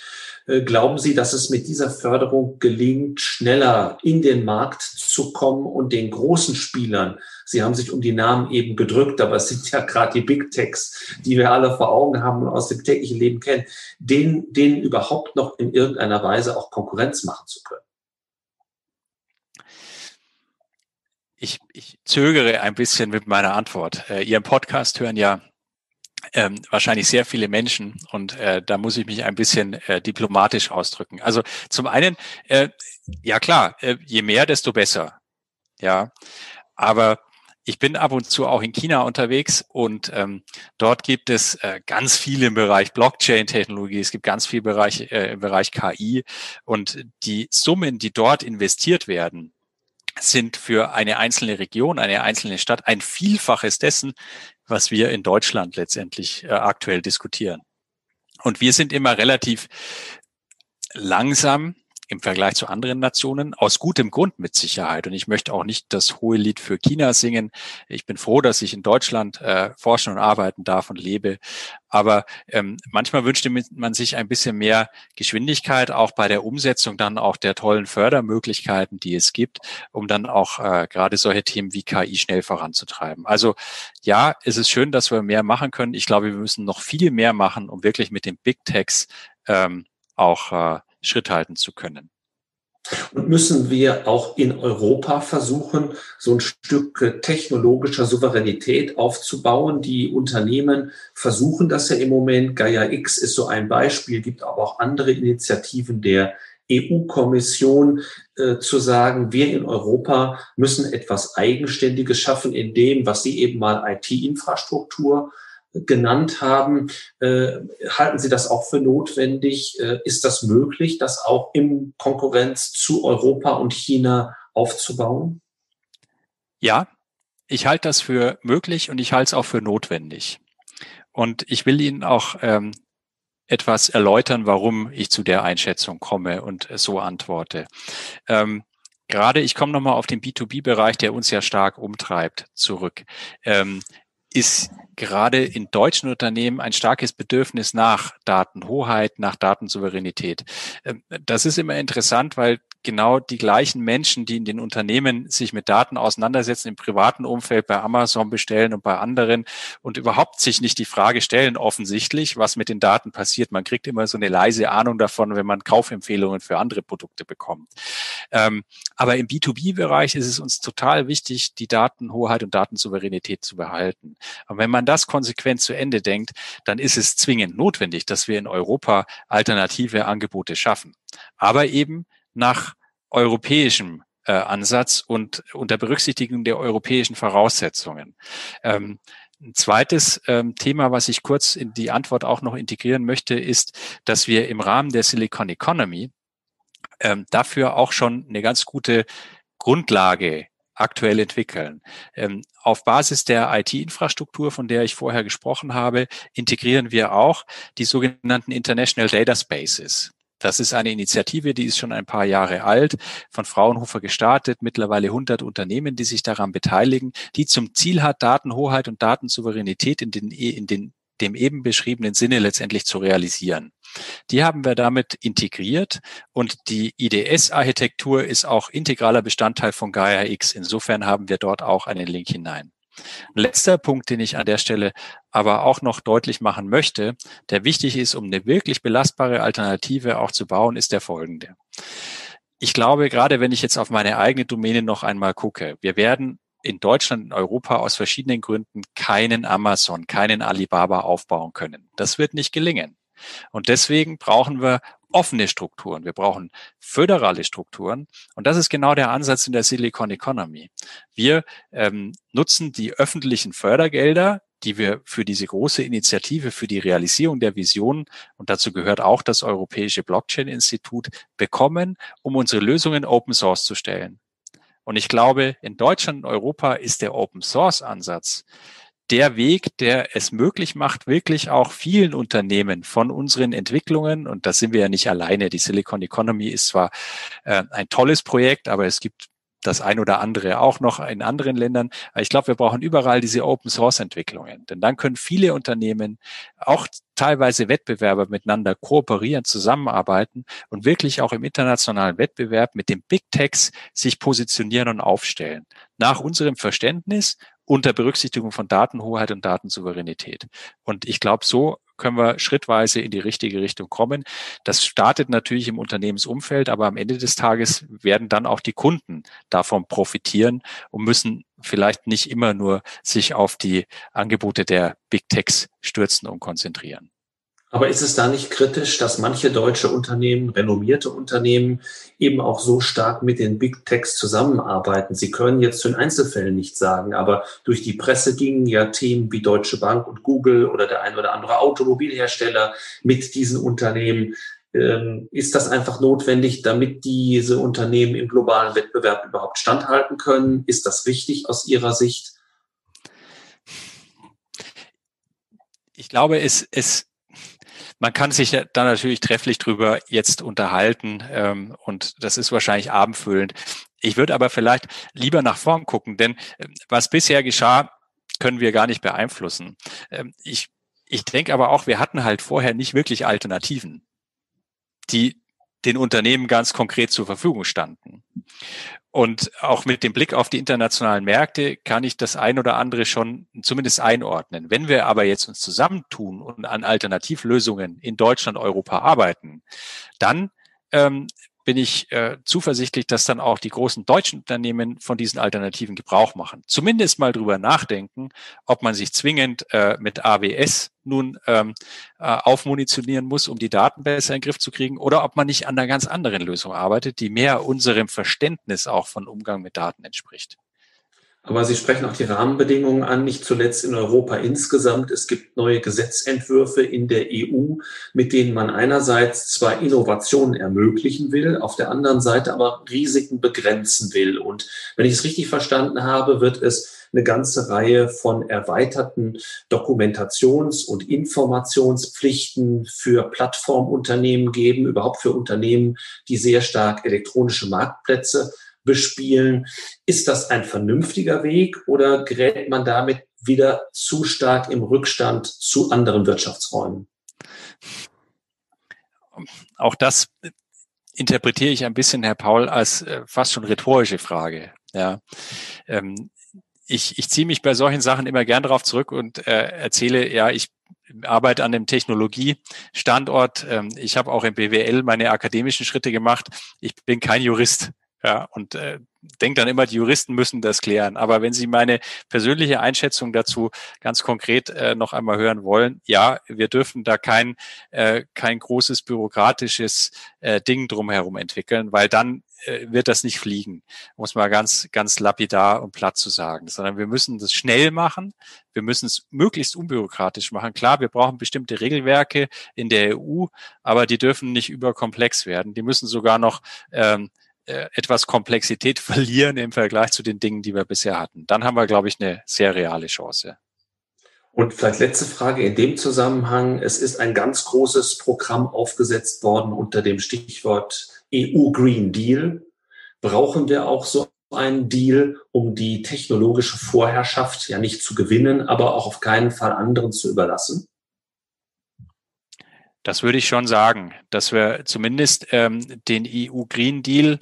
Äh, glauben Sie, dass es mit dieser Förderung gelingt, schneller in den Markt zu kommen und den großen Spielern, Sie haben sich um die Namen eben gedrückt, aber es sind ja gerade die Big Techs, die wir alle vor Augen haben und aus dem täglichen Leben kennen, denen, denen überhaupt noch in irgendeiner Weise auch Konkurrenz machen zu können? Ich, ich zögere ein bisschen mit meiner Antwort. Äh, Ihren Podcast hören ja ähm, wahrscheinlich sehr viele Menschen und äh, da muss ich mich ein bisschen äh, diplomatisch ausdrücken. Also zum einen, äh, ja klar, äh, je mehr, desto besser. Ja, aber ich bin ab und zu auch in China unterwegs und ähm, dort gibt es äh, ganz viel im Bereich Blockchain-Technologie, es gibt ganz viel Bereich, äh, im Bereich KI und die Summen, die dort investiert werden, sind für eine einzelne Region, eine einzelne Stadt ein Vielfaches dessen, was wir in Deutschland letztendlich äh, aktuell diskutieren. Und wir sind immer relativ langsam im Vergleich zu anderen Nationen, aus gutem Grund mit Sicherheit. Und ich möchte auch nicht das hohe Lied für China singen. Ich bin froh, dass ich in Deutschland äh, forschen und arbeiten darf und lebe. Aber ähm, manchmal wünschte man sich ein bisschen mehr Geschwindigkeit, auch bei der Umsetzung dann auch der tollen Fördermöglichkeiten, die es gibt, um dann auch äh, gerade solche Themen wie KI schnell voranzutreiben. Also ja, es ist schön, dass wir mehr machen können. Ich glaube, wir müssen noch viel mehr machen, um wirklich mit den Big Techs ähm, auch äh, Schritt halten zu können. Und müssen wir auch in Europa versuchen, so ein Stück technologischer Souveränität aufzubauen? Die Unternehmen versuchen das ja im Moment. Gaia X ist so ein Beispiel, gibt aber auch andere Initiativen der EU-Kommission äh, zu sagen, wir in Europa müssen etwas Eigenständiges schaffen in dem, was Sie eben mal IT-Infrastruktur genannt haben. Äh, halten Sie das auch für notwendig? Äh, ist das möglich, das auch in Konkurrenz zu Europa und China aufzubauen? Ja, ich halte das für möglich und ich halte es auch für notwendig. Und ich will Ihnen auch ähm, etwas erläutern, warum ich zu der Einschätzung komme und so antworte. Ähm, gerade, ich komme nochmal auf den B2B-Bereich, der uns ja stark umtreibt, zurück. Ähm, ist gerade in deutschen Unternehmen ein starkes Bedürfnis nach Datenhoheit, nach Datensouveränität. Ähm, das ist immer interessant, weil genau die gleichen Menschen, die in den Unternehmen sich mit Daten auseinandersetzen, im privaten Umfeld bei Amazon bestellen und bei anderen und überhaupt sich nicht die Frage stellen, offensichtlich, was mit den Daten passiert. Man kriegt immer so eine leise Ahnung davon, wenn man Kaufempfehlungen für andere Produkte bekommt. Ähm, aber im B2B-Bereich ist es uns total wichtig, die Datenhoheit und Datensouveränität zu behalten. Und wenn man das konsequent zu Ende denkt, dann ist es zwingend notwendig, dass wir in Europa alternative Angebote schaffen. Aber eben nach europäischem äh, Ansatz und unter Berücksichtigung der europäischen Voraussetzungen. Ähm, ein zweites ähm, Thema, was ich kurz in die Antwort auch noch integrieren möchte, ist, dass wir im Rahmen der Silicon Economy ähm, dafür auch schon eine ganz gute Grundlage aktuell entwickeln. Ähm, auf Basis der IT-Infrastruktur, von der ich vorher gesprochen habe, integrieren wir auch die sogenannten International Data Spaces. Das ist eine Initiative, die ist schon ein paar Jahre alt, von Fraunhofer gestartet, mittlerweile 100 Unternehmen, die sich daran beteiligen, die zum Ziel hat, Datenhoheit und Datensouveränität in den, in den dem eben beschriebenen Sinne letztendlich zu realisieren. Die haben wir damit integriert und die IDS-Architektur ist auch integraler Bestandteil von Gaia X. Insofern haben wir dort auch einen Link hinein. Letzter Punkt, den ich an der Stelle aber auch noch deutlich machen möchte, der wichtig ist, um eine wirklich belastbare Alternative auch zu bauen, ist der folgende. Ich glaube, gerade wenn ich jetzt auf meine eigene Domäne noch einmal gucke, wir werden in Deutschland, in Europa aus verschiedenen Gründen keinen Amazon, keinen Alibaba aufbauen können. Das wird nicht gelingen. Und deswegen brauchen wir offene Strukturen. Wir brauchen föderale Strukturen. Und das ist genau der Ansatz in der Silicon Economy. Wir ähm, nutzen die öffentlichen Fördergelder, die wir für diese große Initiative, für die Realisierung der Vision, und dazu gehört auch das Europäische Blockchain-Institut, bekommen, um unsere Lösungen Open Source zu stellen. Und ich glaube, in Deutschland und Europa ist der Open Source Ansatz der Weg, der es möglich macht, wirklich auch vielen Unternehmen von unseren Entwicklungen, und da sind wir ja nicht alleine, die Silicon Economy ist zwar äh, ein tolles Projekt, aber es gibt das ein oder andere auch noch in anderen Ländern. Ich glaube, wir brauchen überall diese Open Source Entwicklungen, denn dann können viele Unternehmen, auch teilweise Wettbewerber miteinander kooperieren, zusammenarbeiten und wirklich auch im internationalen Wettbewerb mit den Big Techs sich positionieren und aufstellen. Nach unserem Verständnis unter Berücksichtigung von Datenhoheit und Datensouveränität. Und ich glaube, so können wir schrittweise in die richtige Richtung kommen. Das startet natürlich im Unternehmensumfeld, aber am Ende des Tages werden dann auch die Kunden davon profitieren und müssen vielleicht nicht immer nur sich auf die Angebote der Big Techs stürzen und konzentrieren. Aber ist es da nicht kritisch, dass manche deutsche Unternehmen, renommierte Unternehmen, eben auch so stark mit den Big Techs zusammenarbeiten? Sie können jetzt zu den Einzelfällen nicht sagen, aber durch die Presse gingen ja Themen wie Deutsche Bank und Google oder der ein oder andere Automobilhersteller mit diesen Unternehmen. Ähm, ist das einfach notwendig, damit diese Unternehmen im globalen Wettbewerb überhaupt standhalten können? Ist das wichtig aus Ihrer Sicht? Ich glaube, es, es man kann sich da natürlich trefflich drüber jetzt unterhalten ähm, und das ist wahrscheinlich abendfüllend. Ich würde aber vielleicht lieber nach vorn gucken, denn äh, was bisher geschah, können wir gar nicht beeinflussen. Ähm, ich, ich denke aber auch, wir hatten halt vorher nicht wirklich Alternativen, die den Unternehmen ganz konkret zur Verfügung standen. Und auch mit dem Blick auf die internationalen Märkte kann ich das ein oder andere schon zumindest einordnen. Wenn wir aber jetzt uns zusammentun und an Alternativlösungen in Deutschland, Europa arbeiten, dann ähm, bin ich äh, zuversichtlich, dass dann auch die großen deutschen Unternehmen von diesen Alternativen Gebrauch machen. Zumindest mal drüber nachdenken, ob man sich zwingend äh, mit AWS nun ähm, äh, aufmunitionieren muss, um die Daten besser in den Griff zu kriegen, oder ob man nicht an einer ganz anderen Lösung arbeitet, die mehr unserem Verständnis auch von Umgang mit Daten entspricht. Aber Sie sprechen auch die Rahmenbedingungen an, nicht zuletzt in Europa insgesamt. Es gibt neue Gesetzentwürfe in der EU, mit denen man einerseits zwar Innovationen ermöglichen will, auf der anderen Seite aber Risiken begrenzen will. Und wenn ich es richtig verstanden habe, wird es eine ganze Reihe von erweiterten Dokumentations- und Informationspflichten für Plattformunternehmen geben, überhaupt für Unternehmen, die sehr stark elektronische Marktplätze bespielen. Ist das ein vernünftiger Weg oder gerät man damit wieder zu stark im Rückstand zu anderen Wirtschaftsräumen? Auch das interpretiere ich ein bisschen, Herr Paul, als äh, fast schon rhetorische Frage. Ja. Ähm, ich, ich ziehe mich bei solchen Sachen immer gern darauf zurück und äh, erzähle, ja, ich arbeite an dem Technologiestandort. Ähm, ich habe auch im BWL meine akademischen Schritte gemacht. Ich bin kein Jurist. Ja, und äh, denke dann immer, die Juristen müssen das klären. Aber wenn Sie meine persönliche Einschätzung dazu ganz konkret äh, noch einmal hören wollen, ja, wir dürfen da kein, äh, kein großes bürokratisches äh, Ding drumherum entwickeln, weil dann äh, wird das nicht fliegen, muss man ganz, ganz lapidar und platt zu sagen, sondern wir müssen das schnell machen. Wir müssen es möglichst unbürokratisch machen. Klar, wir brauchen bestimmte Regelwerke in der EU, aber die dürfen nicht überkomplex werden. Die müssen sogar noch ähm, äh, etwas Komplexität verlieren im Vergleich zu den Dingen, die wir bisher hatten. Dann haben wir, glaube ich, eine sehr reale Chance. Und vielleicht letzte Frage in dem Zusammenhang. Es ist ein ganz großes Programm aufgesetzt worden unter dem Stichwort EU Green Deal. Brauchen wir auch so einen Deal, um die technologische Vorherrschaft ja nicht zu gewinnen, aber auch auf keinen Fall anderen zu überlassen? Das würde ich schon sagen, dass wir zumindest ähm, den EU Green Deal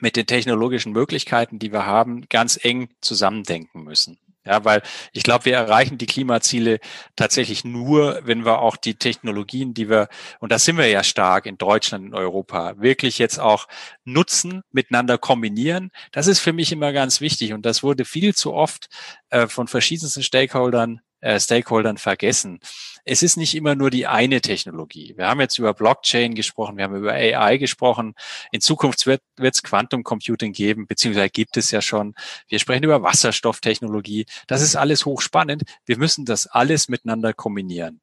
mit den technologischen Möglichkeiten, die wir haben, ganz eng zusammendenken müssen. Ja, weil ich glaube, wir erreichen die Klimaziele tatsächlich nur, wenn wir auch die Technologien, die wir, und da sind wir ja stark in Deutschland, in Europa, wirklich jetzt auch nutzen, miteinander kombinieren. Das ist für mich immer ganz wichtig. Und das wurde viel zu oft äh, von verschiedensten Stakeholdern äh, Stakeholdern vergessen. Es ist nicht immer nur die eine Technologie. Wir haben jetzt über Blockchain gesprochen, wir haben über AI gesprochen. In Zukunft wird es Quantum Computing geben, beziehungsweise gibt es ja schon. Wir sprechen über Wasserstofftechnologie. Das ist alles hochspannend. Wir müssen das alles miteinander kombinieren.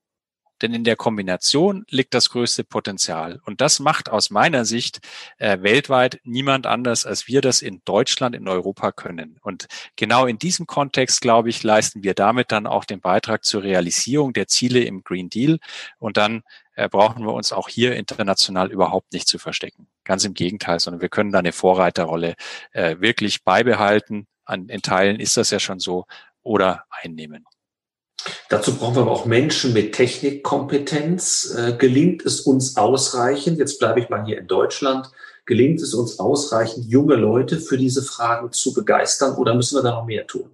Denn in der Kombination liegt das größte Potenzial. Und das macht aus meiner Sicht äh, weltweit niemand anders, als wir das in Deutschland, in Europa können. Und genau in diesem Kontext, glaube ich, leisten wir damit dann auch den Beitrag zur Realisierung der Ziele im Green Deal. Und dann äh, brauchen wir uns auch hier international überhaupt nicht zu verstecken. Ganz im Gegenteil, sondern wir können da eine Vorreiterrolle äh, wirklich beibehalten. An, in Teilen ist das ja schon so oder einnehmen. Dazu brauchen wir aber auch Menschen mit Technikkompetenz. Äh, gelingt es uns ausreichend, jetzt bleibe ich mal hier in Deutschland, gelingt es uns ausreichend, junge Leute für diese Fragen zu begeistern oder müssen wir da noch mehr tun?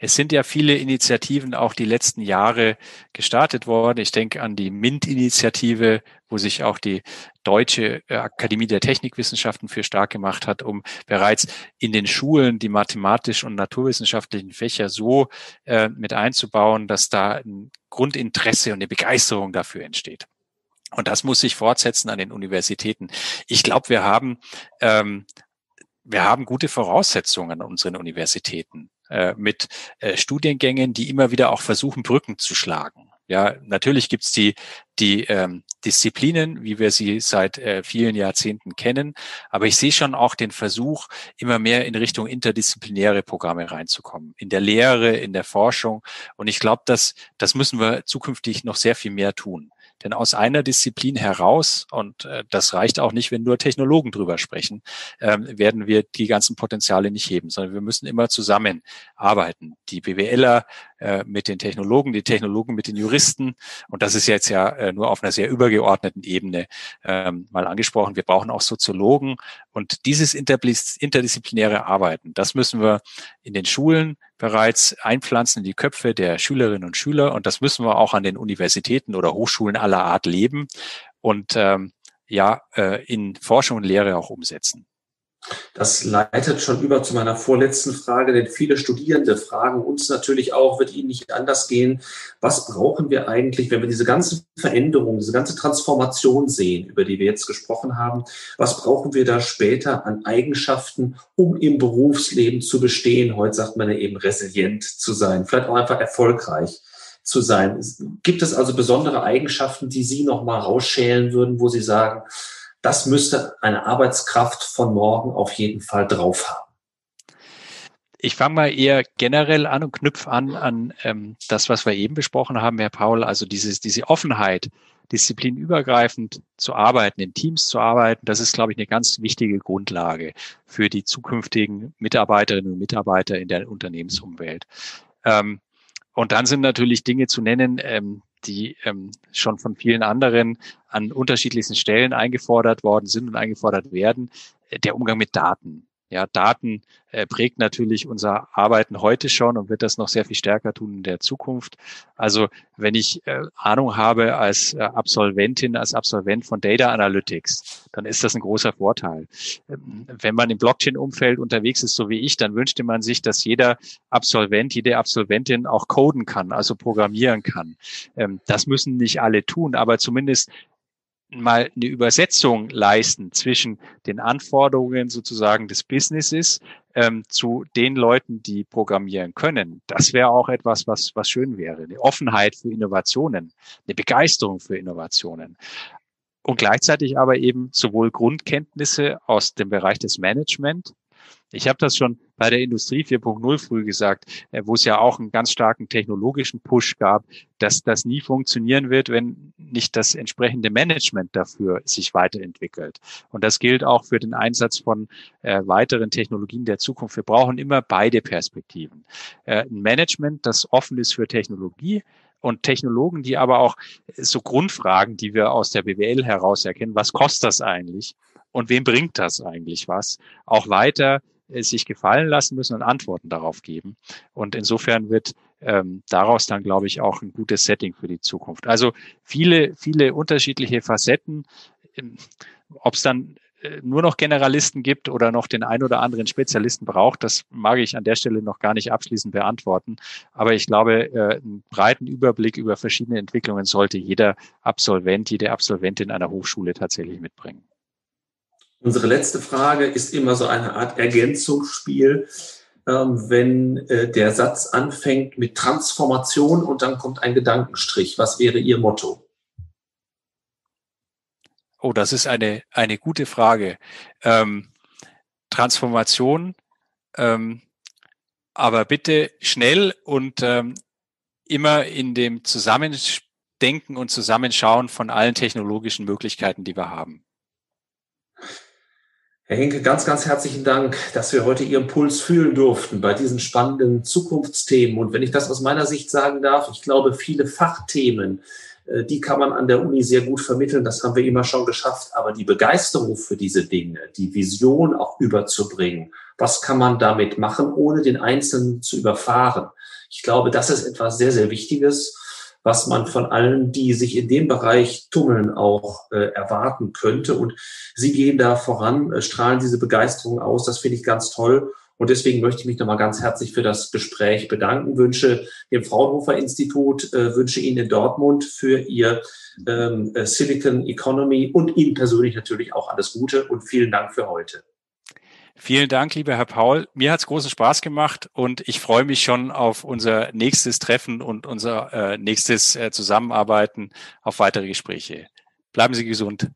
Es sind ja viele Initiativen auch die letzten Jahre gestartet worden. Ich denke an die MINT-Initiative, wo sich auch die Deutsche äh, Akademie der Technikwissenschaften für stark gemacht hat, um bereits in den Schulen die mathematisch und naturwissenschaftlichen Fächer so äh, mit einzubauen, dass da ein Grundinteresse und eine Begeisterung dafür entsteht. Und das muss sich fortsetzen an den Universitäten. Ich glaube, wir haben ähm, wir haben gute Voraussetzungen an unseren Universitäten äh, mit äh, Studiengängen, die immer wieder auch versuchen, Brücken zu schlagen. Ja, natürlich gibt's die, die ähm, Disziplinen, wie wir sie seit äh, vielen Jahrzehnten kennen, aber ich sehe schon auch den Versuch, immer mehr in Richtung interdisziplinäre Programme reinzukommen, in der Lehre, in der Forschung. Und ich glaube, dass das müssen wir zukünftig noch sehr viel mehr tun. Denn aus einer Disziplin heraus, und äh, das reicht auch nicht, wenn nur Technologen drüber sprechen, ähm, werden wir die ganzen Potenziale nicht heben, sondern wir müssen immer zusammen arbeiten. Die BWLer äh, mit den Technologen, die Technologen mit den Juristen. Und das ist jetzt ja äh, nur auf einer sehr übergeordneten Ebene ähm, mal angesprochen. Wir brauchen auch Soziologen. Und dieses interdisziplinäre Arbeiten, das müssen wir in den Schulen bereits einpflanzen in die Köpfe der Schülerinnen und Schüler. Und das müssen wir auch an den Universitäten oder Hochschulen aller Art leben und ähm, ja, äh, in Forschung und Lehre auch umsetzen. Das leitet schon über zu meiner vorletzten Frage, denn viele Studierende fragen uns natürlich auch, wird ihnen nicht anders gehen, was brauchen wir eigentlich, wenn wir diese ganze Veränderung, diese ganze Transformation sehen, über die wir jetzt gesprochen haben, was brauchen wir da später an Eigenschaften, um im Berufsleben zu bestehen? Heute sagt man ja eben resilient zu sein, vielleicht auch einfach erfolgreich zu sein. Gibt es also besondere Eigenschaften, die Sie noch mal rausschälen würden, wo Sie sagen, das müsste eine Arbeitskraft von morgen auf jeden Fall drauf haben. Ich fange mal eher generell an und knüpfe an an ähm, das, was wir eben besprochen haben, Herr Paul, also dieses, diese Offenheit, disziplinübergreifend zu arbeiten, in Teams zu arbeiten, das ist, glaube ich, eine ganz wichtige Grundlage für die zukünftigen Mitarbeiterinnen und Mitarbeiter in der Unternehmensumwelt. Ähm, und dann sind natürlich Dinge zu nennen, ähm, die ähm, schon von vielen anderen an unterschiedlichsten Stellen eingefordert worden sind und eingefordert werden. Äh, der Umgang mit Daten. Ja, Daten äh, prägt natürlich unser Arbeiten heute schon und wird das noch sehr viel stärker tun in der Zukunft. Also wenn ich äh, Ahnung habe als äh, Absolventin, als Absolvent von Data Analytics, dann ist das ein großer Vorteil. Ähm, wenn man im Blockchain-Umfeld unterwegs ist, so wie ich, dann wünschte man sich, dass jeder Absolvent, jede Absolventin auch coden kann, also programmieren kann. Ähm, das müssen nicht alle tun, aber zumindest mal eine Übersetzung leisten zwischen den Anforderungen sozusagen des Businesses ähm, zu den Leuten, die programmieren können. Das wäre auch etwas, was, was schön wäre. Eine Offenheit für Innovationen, eine Begeisterung für Innovationen. Und gleichzeitig aber eben sowohl Grundkenntnisse aus dem Bereich des Management, ich habe das schon bei der Industrie 4.0 früh gesagt, äh, wo es ja auch einen ganz starken technologischen Push gab, dass das nie funktionieren wird, wenn nicht das entsprechende Management dafür sich weiterentwickelt. Und das gilt auch für den Einsatz von äh, weiteren Technologien der Zukunft. Wir brauchen immer beide Perspektiven. Äh, ein Management, das offen ist für Technologie, und Technologen, die aber auch so Grundfragen, die wir aus der BWL heraus erkennen, was kostet das eigentlich und wem bringt das eigentlich was, auch weiter äh, sich gefallen lassen müssen und Antworten darauf geben. Und insofern wird ähm, daraus dann, glaube ich, auch ein gutes Setting für die Zukunft. Also viele, viele unterschiedliche Facetten. Ähm, Ob es dann äh, nur noch Generalisten gibt oder noch den ein oder anderen Spezialisten braucht, das mag ich an der Stelle noch gar nicht abschließend beantworten. Aber ich glaube, äh, einen breiten Überblick über verschiedene Entwicklungen sollte jeder Absolvent, jede Absolventin einer Hochschule tatsächlich mitbringen. Unsere letzte Frage ist immer so eine Art Ergänzungsspiel. Ähm, wenn äh, der Satz anfängt mit Transformation und dann kommt ein Gedankenstrich. Was wäre Ihr Motto? Oh, das ist eine, eine gute Frage. Ähm, Transformation, ähm, aber bitte schnell und ähm, immer in dem Zusammendenken und Zusammenschauen von allen technologischen Möglichkeiten, die wir haben. Herr Henke, ganz, ganz herzlichen Dank, dass wir heute Ihren Puls fühlen durften bei diesen spannenden Zukunftsthemen. Und wenn ich das aus meiner Sicht sagen darf, ich glaube, viele Fachthemen, äh, die kann man an der Uni sehr gut vermitteln. Das haben wir immer schon geschafft. Aber die Begeisterung für diese Dinge, die Vision auch überzubringen, was kann man damit machen, ohne den Einzelnen zu überfahren? Ich glaube, das ist etwas sehr, sehr Wichtiges, was man von allen, die sich in dem Bereich tummeln, auch äh, erwarten könnte. Und Sie gehen da voran, äh, strahlen diese Begeisterung aus. Das finde ich ganz toll. Und deswegen möchte ich mich nochmal ganz herzlich für das Gespräch bedanken, wünsche dem Fraunhofer Institut, äh, wünsche Ihnen in Dortmund für Ihr ähm, äh, Silicon Economy und Ihnen persönlich natürlich auch alles Gute und vielen Dank für heute. Vielen Dank, lieber Herr Paul. Mir hat es großen Spaß gemacht und ich freue mich schon auf unser nächstes Treffen und unser äh, nächstes äh, Zusammenarbeiten, auf weitere Gespräche. Bleiben Sie gesund.